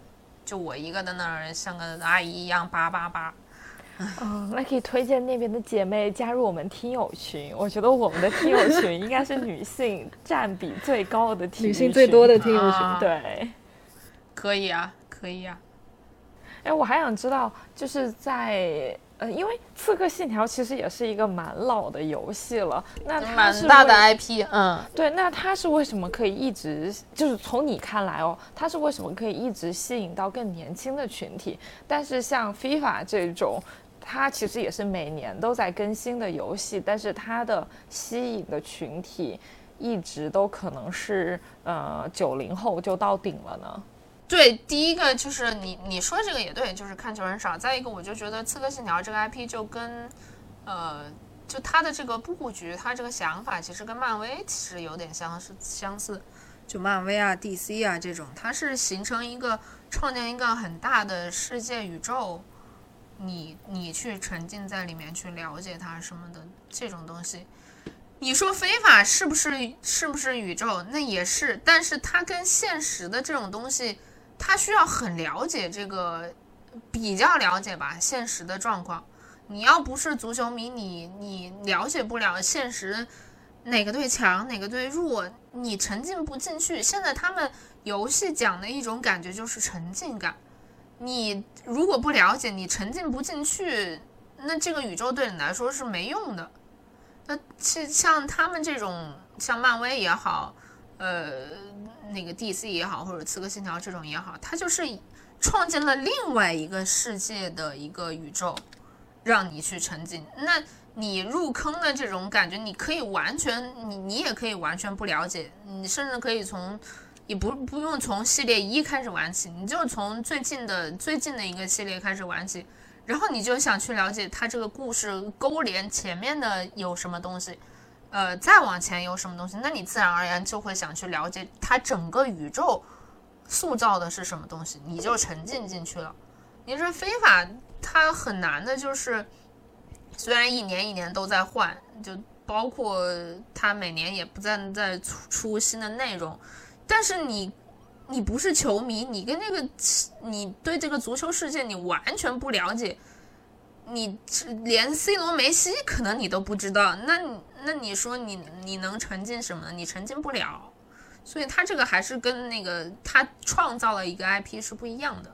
Speaker 4: 就我一个在那儿像个阿姨一样叭叭叭。
Speaker 3: 嗯，那可以推荐那边的姐妹加入我们听友群。我觉得我们的听友群应该是女性占比最高的听 友
Speaker 2: 女性最多的听友群。
Speaker 4: 啊
Speaker 3: 对。
Speaker 4: 可以啊，可以啊。
Speaker 3: 哎，我还想知道，就是在呃，因为《刺客信条》其实也是一个蛮老的游戏了，那它是
Speaker 4: 蛮大的 IP，嗯，
Speaker 3: 对，那它是为什么可以一直，就是从你看来哦，它是为什么可以一直吸引到更年轻的群体？但是像 FIFA 这种，它其实也是每年都在更新的游戏，但是它的吸引的群体一直都可能是呃九零后就到顶了呢？
Speaker 4: 对，第一个就是你你说这个也对，就是看球人少。再一个，我就觉得《刺客信条》这个 IP 就跟，呃，就它的这个布局，它这个想法其实跟漫威其实有点相似相似。就漫威啊、DC 啊这种，它是形成一个创建一个很大的世界宇宙，你你去沉浸在里面去了解它什么的这种东西。你说非法是不是是不是宇宙？那也是，但是它跟现实的这种东西，他需要很了解这个，比较了解吧现实的状况。你要不是足球迷，你你了解不了现实，哪个队强哪个队弱，你沉浸不进去。现在他们游戏讲的一种感觉就是沉浸感，你如果不了解，你沉浸不进去，那这个宇宙对你来说是没用的。那其像他们这种，像漫威也好，呃，那个 DC 也好，或者刺客信条这种也好，它就是创建了另外一个世界的一个宇宙，让你去沉浸。那你入坑的这种感觉，你可以完全，你你也可以完全不了解，你甚至可以从，也不不用从系列一开始玩起，你就从最近的最近的一个系列开始玩起。然后你就想去了解它这个故事勾连前面的有什么东西，呃，再往前有什么东西，那你自然而然就会想去了解它整个宇宙塑造的是什么东西，你就沉浸进去了。你说非法，它很难的，就是虽然一年一年都在换，就包括它每年也不断在出出新的内容，但是你。你不是球迷，你跟这个，你对这个足球世界你完全不了解，你连 C 罗、梅西可能你都不知道，那那你说你你能沉浸什么？你沉浸不了，所以他这个还是跟那个他创造了一个 IP 是不一样的。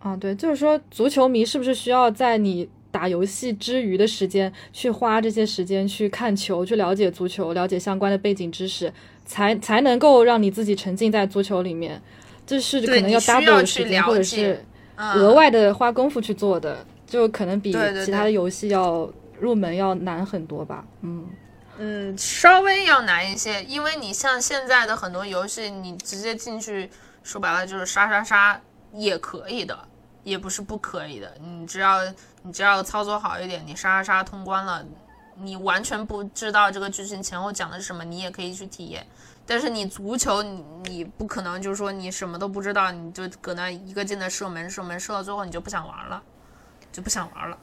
Speaker 2: 啊，对，就是说足球迷是不是需要在你打游戏之余的时间去花这些时间去看球，去了解足球，了解相关的背景知识？才才能够让你自己沉浸在足球里面，这是可能
Speaker 4: 要
Speaker 2: double 的时间或者是额外的花功夫去做的，就可能比其他的游戏要入门要难很多吧。
Speaker 4: 嗯嗯，稍微要难一些，因为你像现在的很多游戏，你直接进去，说白了就是杀杀杀也可以的，也不是不可以的。你只要你只要操作好一点，你杀杀杀通关了。你完全不知道这个剧情前后讲的是什么，你也可以去体验。但是你足球，你你不可能就是说你什么都不知道，你就搁那一个劲的射门射门射到最后你就不想玩了，就不想玩了。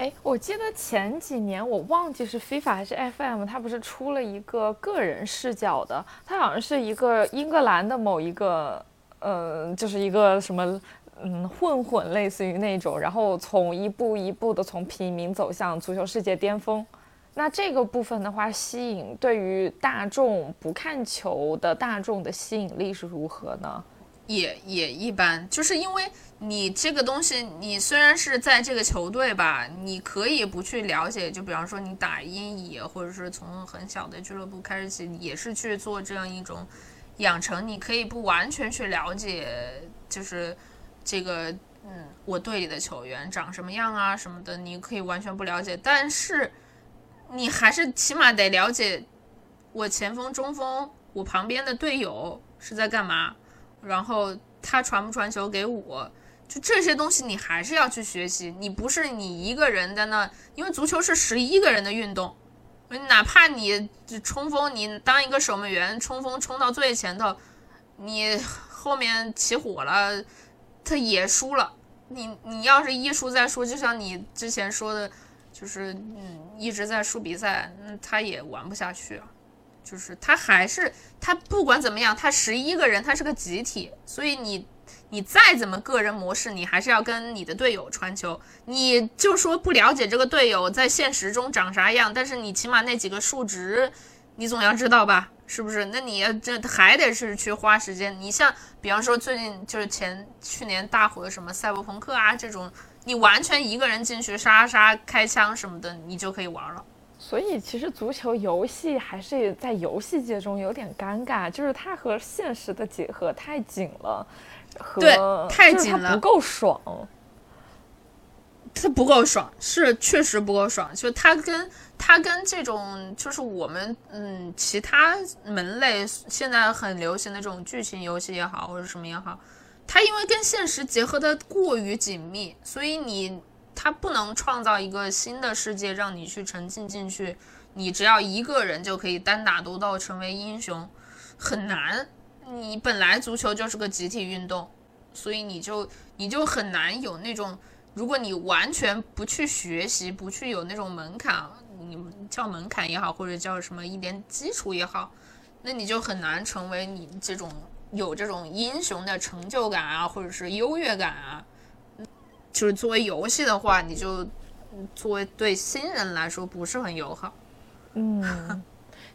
Speaker 3: 哎，我记得前几年我忘记是 FIFA 还是 FM，它不是出了一个个人视角的，它好像是一个英格兰的某一个，呃，就是一个什么，嗯，混混类似于那种，然后从一步一步的从平民走向足球世界巅峰。那这个部分的话，吸引对于大众不看球的大众的吸引力是如何呢？
Speaker 4: 也也一般，就是因为你这个东西，你虽然是在这个球队吧，你可以不去了解，就比方说你打英乙，或者是从很小的俱乐部开始起，也是去做这样一种养成，你可以不完全去了解，就是这个嗯，我队里的球员长什么样啊什么的，你可以完全不了解，但是。你还是起码得了解我前锋、中锋，我旁边的队友是在干嘛，然后他传不传球给我，就这些东西你还是要去学习。你不是你一个人在那，因为足球是十一个人的运动，哪怕你冲锋，你当一个守门员冲锋冲到最前头，你后面起火了，他也输了。你你要是一输再输，就像你之前说的。就是嗯，一直在输比赛，那他也玩不下去啊。就是他还是他不管怎么样，他十一个人，他是个集体，所以你你再怎么个人模式，你还是要跟你的队友传球。你就说不了解这个队友在现实中长啥样，但是你起码那几个数值，你总要知道吧？是不是？那你要这还得是去花时间。你像比方说最近就是前去年大火的什么赛博朋克啊这种。你完全一个人进去杀杀开枪什么的，你就可以玩了。
Speaker 3: 所以其实足球游戏还是在游戏界中有点尴尬，就是它和现实的结合太紧了，
Speaker 4: 对，太紧了，
Speaker 3: 不够爽。
Speaker 4: 它不够爽，是确实不够爽。就它跟它跟这种就是我们嗯其他门类现在很流行的这种剧情游戏也好，或者什么也好。它因为跟现实结合的过于紧密，所以你它不能创造一个新的世界让你去沉浸进去。你只要一个人就可以单打独斗成为英雄，很难。你本来足球就是个集体运动，所以你就你就很难有那种如果你完全不去学习，不去有那种门槛，你叫门槛也好，或者叫什么一点基础也好，那你就很难成为你这种有这种英雄的成就感啊，或者是优越感啊。就是作为游戏的话，你就作为对新人来说不是很友好。
Speaker 3: 嗯。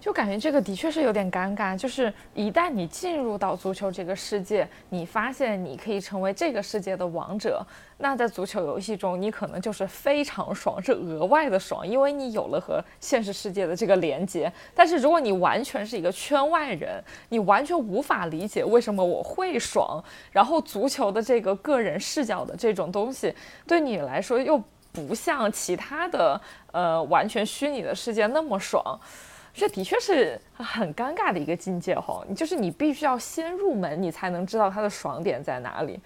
Speaker 3: 就感觉这个的确是有点尴尬，就是一旦你进入到足球这个世界，你发现你可以成为这个世界的王者，那在足球游戏中，你可能就是非常爽，是额外的爽，因为你有了和现实世界的这个连接。但是如果你完全是一个圈外人，你完全无法理解为什么我会爽，然后足球的这个个人视角的这种东西，对你来说又不像其他的呃完全虚拟的世界那么爽。这的确是很尴尬的一个境界哈，就是你必须要先入门，你才能知道它的爽点在哪里。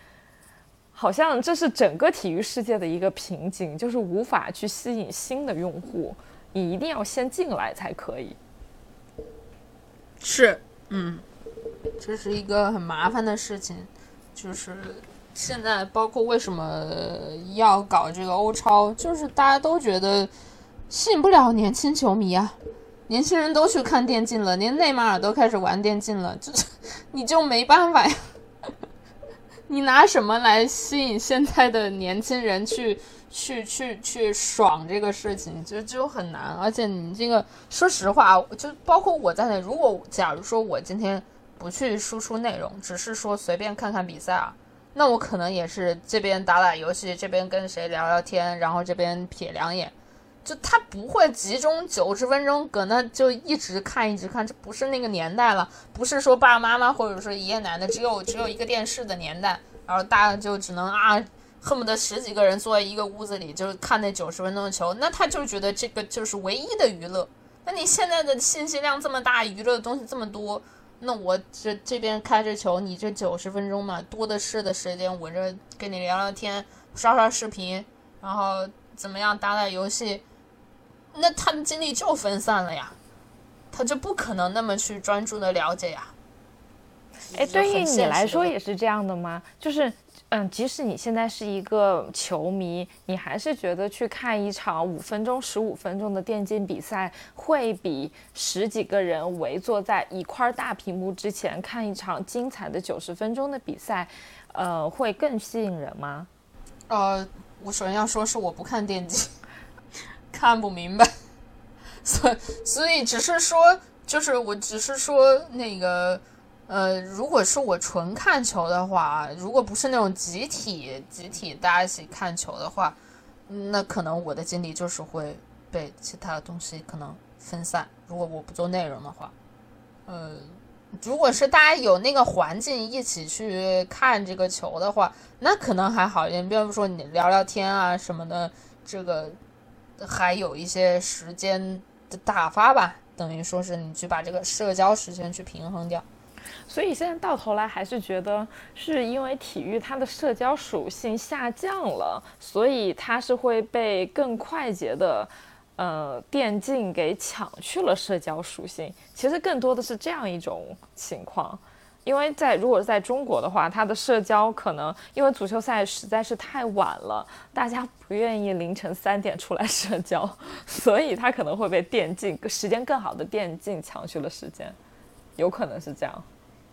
Speaker 3: 好像这是整个体育世界的一个瓶颈，就是无法去吸引新的用户，你一定要先进来才可以。
Speaker 4: 是，嗯，这是一个很麻烦的事情，就是现在包括为什么要搞这个欧超，就是大家都觉得吸引不了年轻球迷啊。年轻人都去看电竞了，连内马尔都开始玩电竞了，就 你就没办法呀？你拿什么来吸引现在的年轻人去去去去爽这个事情？就就很难。而且你这个，说实话，就包括我在内，如果假如说我今天不去输出内容，只是说随便看看比赛啊，那我可能也是这边打打游戏，这边跟谁聊聊天，然后这边瞥两眼。就他不会集中九十分钟搁那就一直看一直看，这不是那个年代了，不是说爸爸妈妈或者说爷爷奶奶只有 只有一个电视的年代，然后大家就只能啊恨不得十几个人坐在一个屋子里就是看那九十分钟的球，那他就觉得这个就是唯一的娱乐。那你现在的信息量这么大，娱乐的东西这么多，那我这这边开着球，你这九十分钟嘛，多的是的时间，我这跟你聊聊天，刷刷视频，然后怎么样打打游戏。那他的精力就分散了呀，他就不可能那么去专注的了解呀。
Speaker 3: 哎，对于你来说也是这样的吗？就是，嗯，即使你现在是一个球迷，你还是觉得去看一场五分钟、十五分钟的电竞比赛，会比十几个人围坐在一块大屏幕之前看一场精彩的九十分钟的比赛，呃，会更吸引人吗？
Speaker 4: 呃，我首先要说是我不看电竞。看不明白，所所以只是说，就是我只是说那个，呃，如果是我纯看球的话，如果不是那种集体集体大家一起看球的话，那可能我的精力就是会被其他的东西可能分散。如果我不做内容的话，呃，如果是大家有那个环境一起去看这个球的话，那可能还好一点。比如说你聊聊天啊什么的，这个。还有一些时间的打发吧，等于说是你去把这个社交时间去平衡掉。
Speaker 3: 所以现在到头来还是觉得是因为体育它的社交属性下降了，所以它是会被更快捷的呃电竞给抢去了社交属性。其实更多的是这样一种情况。因为在如果在中国的话，他的社交可能因为足球赛实在是太晚了，大家不愿意凌晨三点出来社交，所以他可能会被电竞时间更好的电竞抢去了时间，有可能是这样。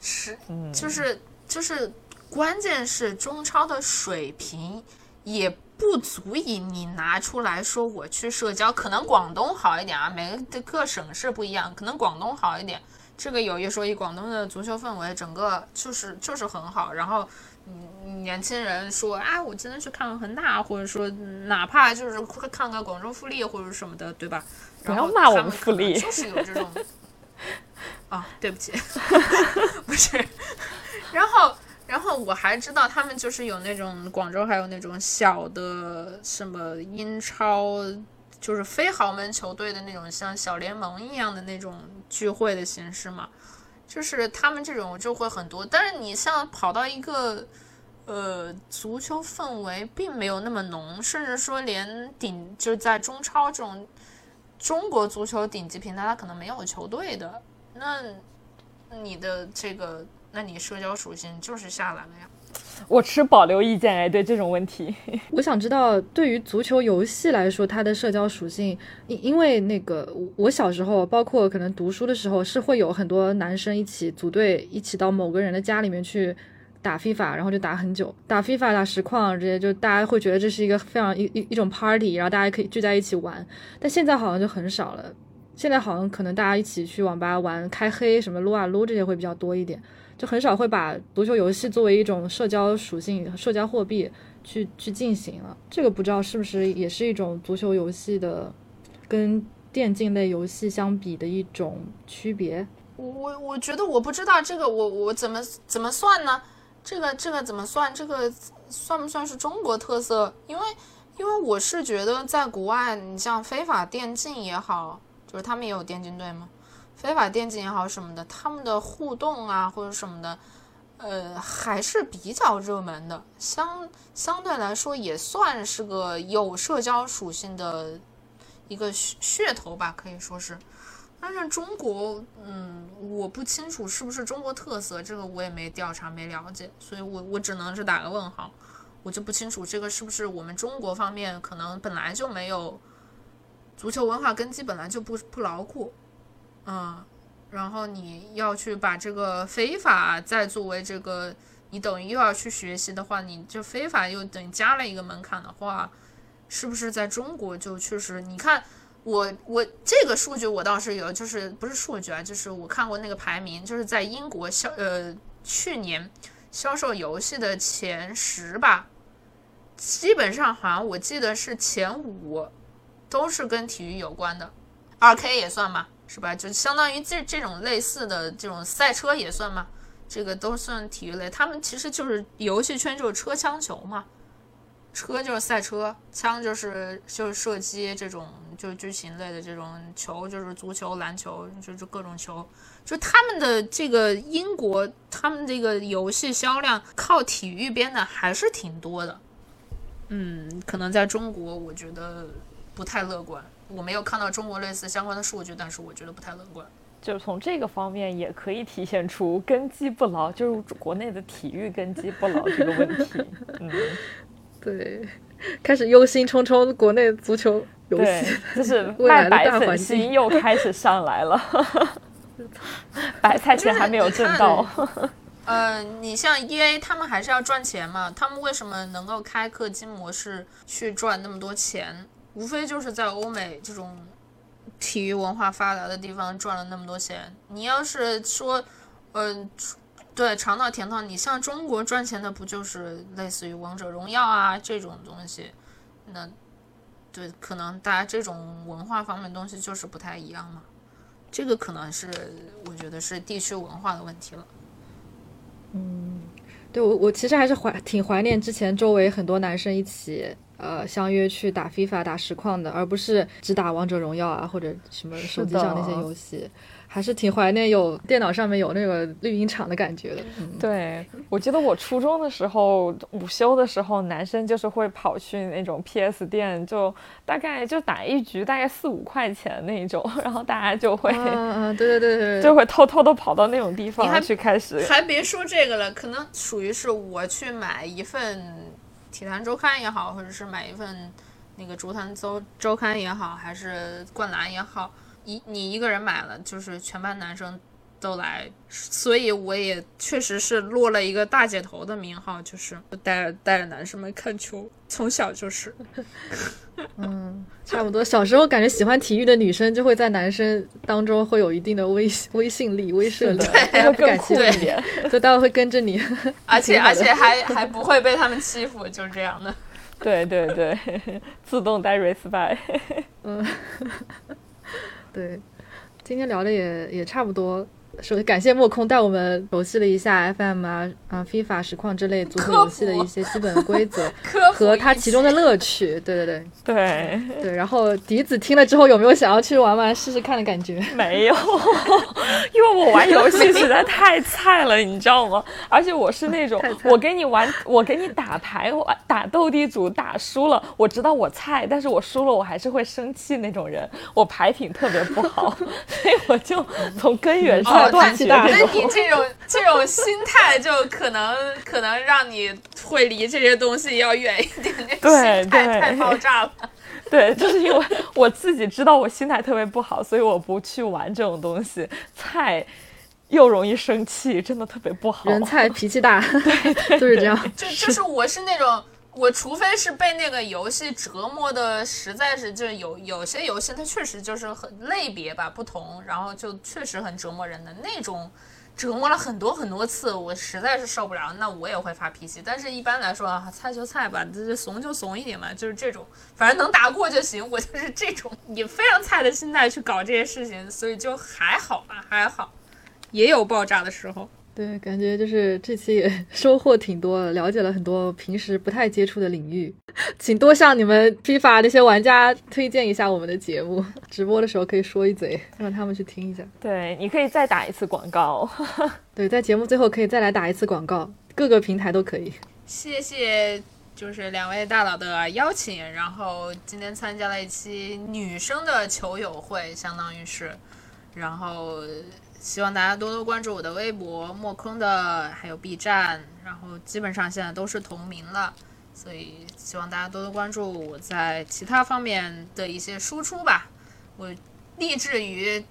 Speaker 4: 是，嗯就是就是，关键是中超的水平也不足以你拿出来说我去社交，可能广东好一点啊，每个各省市不一样，可能广东好一点。这个有一说一，广东的足球氛围整个就是就是很好。然后，嗯，年轻人说，啊，我今天去看看恒大，或者说哪怕就是看看广州富力或者什么的，对吧？
Speaker 3: 不要骂我们富力，
Speaker 4: 就是有这种。啊，对不起，不是。然后，然后我还知道他们就是有那种广州还有那种小的什么英超。就是非豪门球队的那种像小联盟一样的那种聚会的形式嘛，就是他们这种就会很多。但是你像跑到一个，呃，足球氛围并没有那么浓，甚至说连顶就在中超这种中国足球顶级平台，它可能没有球队的，那你的这个，那你社交属性就是下来了呀。
Speaker 3: 我持保留意见哎，对这种问题。
Speaker 2: 我想知道，对于足球游戏来说，它的社交属性，因因为那个我小时候，包括可能读书的时候，是会有很多男生一起组队，一起到某个人的家里面去打 FIFA，然后就打很久，打 FIFA 打实况这些，就大家会觉得这是一个非常一一一种 party，然后大家可以聚在一起玩。但现在好像就很少了，现在好像可能大家一起去网吧玩开黑什么撸啊撸这些会比较多一点。就很少会把足球游戏作为一种社交属性、社交货币去去进行了。这个不知道是不是也是一种足球游戏的跟电竞类游戏相比的一种区别。
Speaker 4: 我我我觉得我不知道这个我我怎么怎么算呢？这个这个怎么算？这个算不算是中国特色？因为因为我是觉得在国外，你像非法电竞也好，就是他们也有电竞队吗？非法电竞也好什么的，他们的互动啊或者什么的，呃，还是比较热门的，相相对来说也算是个有社交属性的一个噱头吧，可以说是。但是中国，嗯，我不清楚是不是中国特色，这个我也没调查没了解，所以我我只能是打个问号，我就不清楚这个是不是我们中国方面可能本来就没有足球文化根基，本来就不不牢固。嗯，然后你要去把这个非法再作为这个，你等于又要去学习的话，你就非法又等于加了一个门槛的话，是不是在中国就确实？你看我我这个数据我倒是有，就是不是数据啊，就是我看过那个排名，就是在英国销呃去年销售游戏的前十吧，基本上好像我记得是前五都是跟体育有关的，二 K 也算吧。是吧？就相当于这这种类似的这种赛车也算吗？这个都算体育类。他们其实就是游戏圈就是车枪球嘛，车就是赛车，枪就是就是射击这种就是剧情类的这种球就是足球、篮球就是各种球。就他们的这个英国，他们这个游戏销量靠体育编的还是挺多的。嗯，可能在中国我觉得不太乐观。我没有看到中国类似相关的数据，但是我觉得不太乐观。
Speaker 3: 就是从这个方面也可以体现出根基不牢，就是国内的体育根基不牢这个问题。嗯，
Speaker 2: 对，开始忧心忡忡国内足球游戏，
Speaker 3: 就是 卖白粉心又开始上来了，白菜钱还没有挣到。
Speaker 4: 呃，你像 E A 他们还是要赚钱嘛？他们为什么能够开氪金模式去赚那么多钱？无非就是在欧美这种体育文化发达的地方赚了那么多钱。你要是说，嗯，对，尝到甜头，你像中国赚钱的不就是类似于王者荣耀啊这种东西？那对，可能大家这种文化方面东西就是不太一样嘛。这个可能是我觉得是地区文化的问题了。
Speaker 2: 嗯，对我我其实还是怀挺怀念之前周围很多男生一起。呃，相约去打 FIFA、打实况的，而不是只打王者荣耀啊，或者什么手机上那些游戏，还是挺怀念有电脑上面有那个绿茵场的感觉的。
Speaker 3: 对，我记得我初中的时候，午休的时候，男生就是会跑去那种 PS 店，就大概就打一局大概四五块钱那种，然后大家就会，
Speaker 2: 嗯嗯，对对对对，
Speaker 3: 就会偷偷的跑到那种地方去开始。
Speaker 4: 还别说这个了，可能属于是我去买一份。体坛周刊也好，或者是买一份那个竹坛周周刊也好，还是灌篮也好，一你一个人买了，就是全班男生都来，所以我也确实是落了一个大姐头的名号，就是带着带着男生们看球，从小就是。
Speaker 2: 嗯，差不多。小时候感觉喜欢体育的女生就会在男生当中会有一定的威威信力、威慑力，
Speaker 3: 对，
Speaker 2: 不敢欺负你，所以大家会跟着你，
Speaker 4: 而且而且还还不会被他们欺负，就是这样的。
Speaker 3: 对对对，自动带 respect。
Speaker 2: 嗯，对，今天聊的也也差不多。首先感谢莫空带我们熟悉了一下 FM 啊啊 FIFA 实况之类足球游戏的一些基本规则 和它其中的乐趣。对对对
Speaker 3: 对
Speaker 2: 对。然后笛子听了之后有没有想要去玩玩试试看的感觉？
Speaker 3: 没有，因为我玩游戏 实在太菜了，你知道吗？而且我是那种我给你玩，我给你打牌，我打斗地主打输了，我知道我菜，但是我输了我还是会生气那种人。我牌品特别不好，所以我就从根源上。太断绝
Speaker 4: 那。你这种这种心态，就可能可能让你会离这些东西要远一点点。
Speaker 3: 对
Speaker 4: 心态
Speaker 3: 对
Speaker 4: 太爆炸了。
Speaker 3: 对，就是因为我自己知道我心态特别不好，所以我不去玩这种东西。菜又容易生气，真的特别不好。
Speaker 2: 人菜脾气大，对就 是这样。
Speaker 4: 就就是我是那种，我除非是被那个游戏折磨的，实在是就是有有些游戏它确实就是很类别吧不同，然后就确实很折磨人的那种。折磨了很多很多次，我实在是受不了，那我也会发脾气。但是一般来说啊，菜就菜吧，这怂就怂一点嘛，就是这种，反正能打过就行。我就是这种以非常菜的心态去搞这些事情，所以就还好吧，还好，也有爆炸的时候。
Speaker 2: 对，感觉就是这期也 收获挺多的，了解了很多平时不太接触的领域。请多向你们批发那些玩家推荐一下我们的节目，直播的时候可以说一嘴，让他们去听一下。
Speaker 3: 对，你可以再打一次广告。
Speaker 2: 对，在节目最后可以再来打一次广告，各个平台都可以。
Speaker 4: 谢谢，就是两位大佬的邀请，然后今天参加了一期女生的球友会，相当于是，然后希望大家多多关注我的微博墨空的，还有 B 站，然后基本上现在都是同名了，所以希望大家多多关注我在其他方面的一些输出吧。我立志于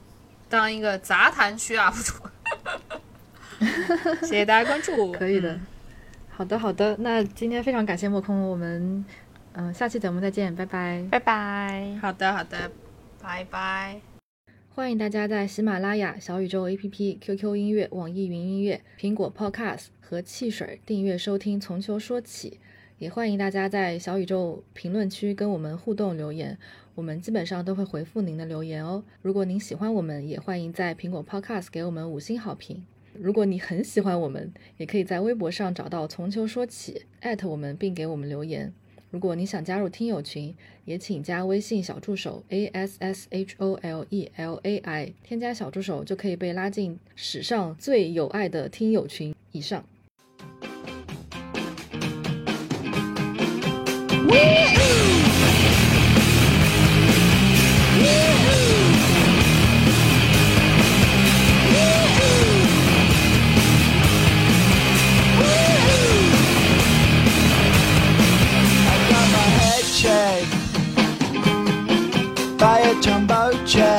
Speaker 4: 当一个杂谈区 UP 主。谢谢大家关注，
Speaker 2: 可以的
Speaker 4: 嗯。
Speaker 2: 好的，好的。那今天非常感谢莫空，我们嗯、呃下期节目再见，拜拜。
Speaker 3: 拜拜。
Speaker 4: 好的，好的，拜拜。
Speaker 2: 欢迎大家在喜马拉雅、小宇宙 APP、QQ 音乐、网易云音乐、苹果 Podcast 和汽水订阅收听《从秋说起》，也欢迎大家在小宇宙评论区跟我们互动留言，我们基本上都会回复您的留言哦。如果您喜欢我们，也欢迎在苹果 Podcast 给我们五星好评。如果你很喜欢我们，也可以在微博上找到“从秋说起”，艾特我们并给我们留言。如果你想加入听友群，也请加微信小助手 a s s h o l e l a i，添加小助手就可以被拉进史上最有爱的听友群。以上。
Speaker 5: By a jumbo jet.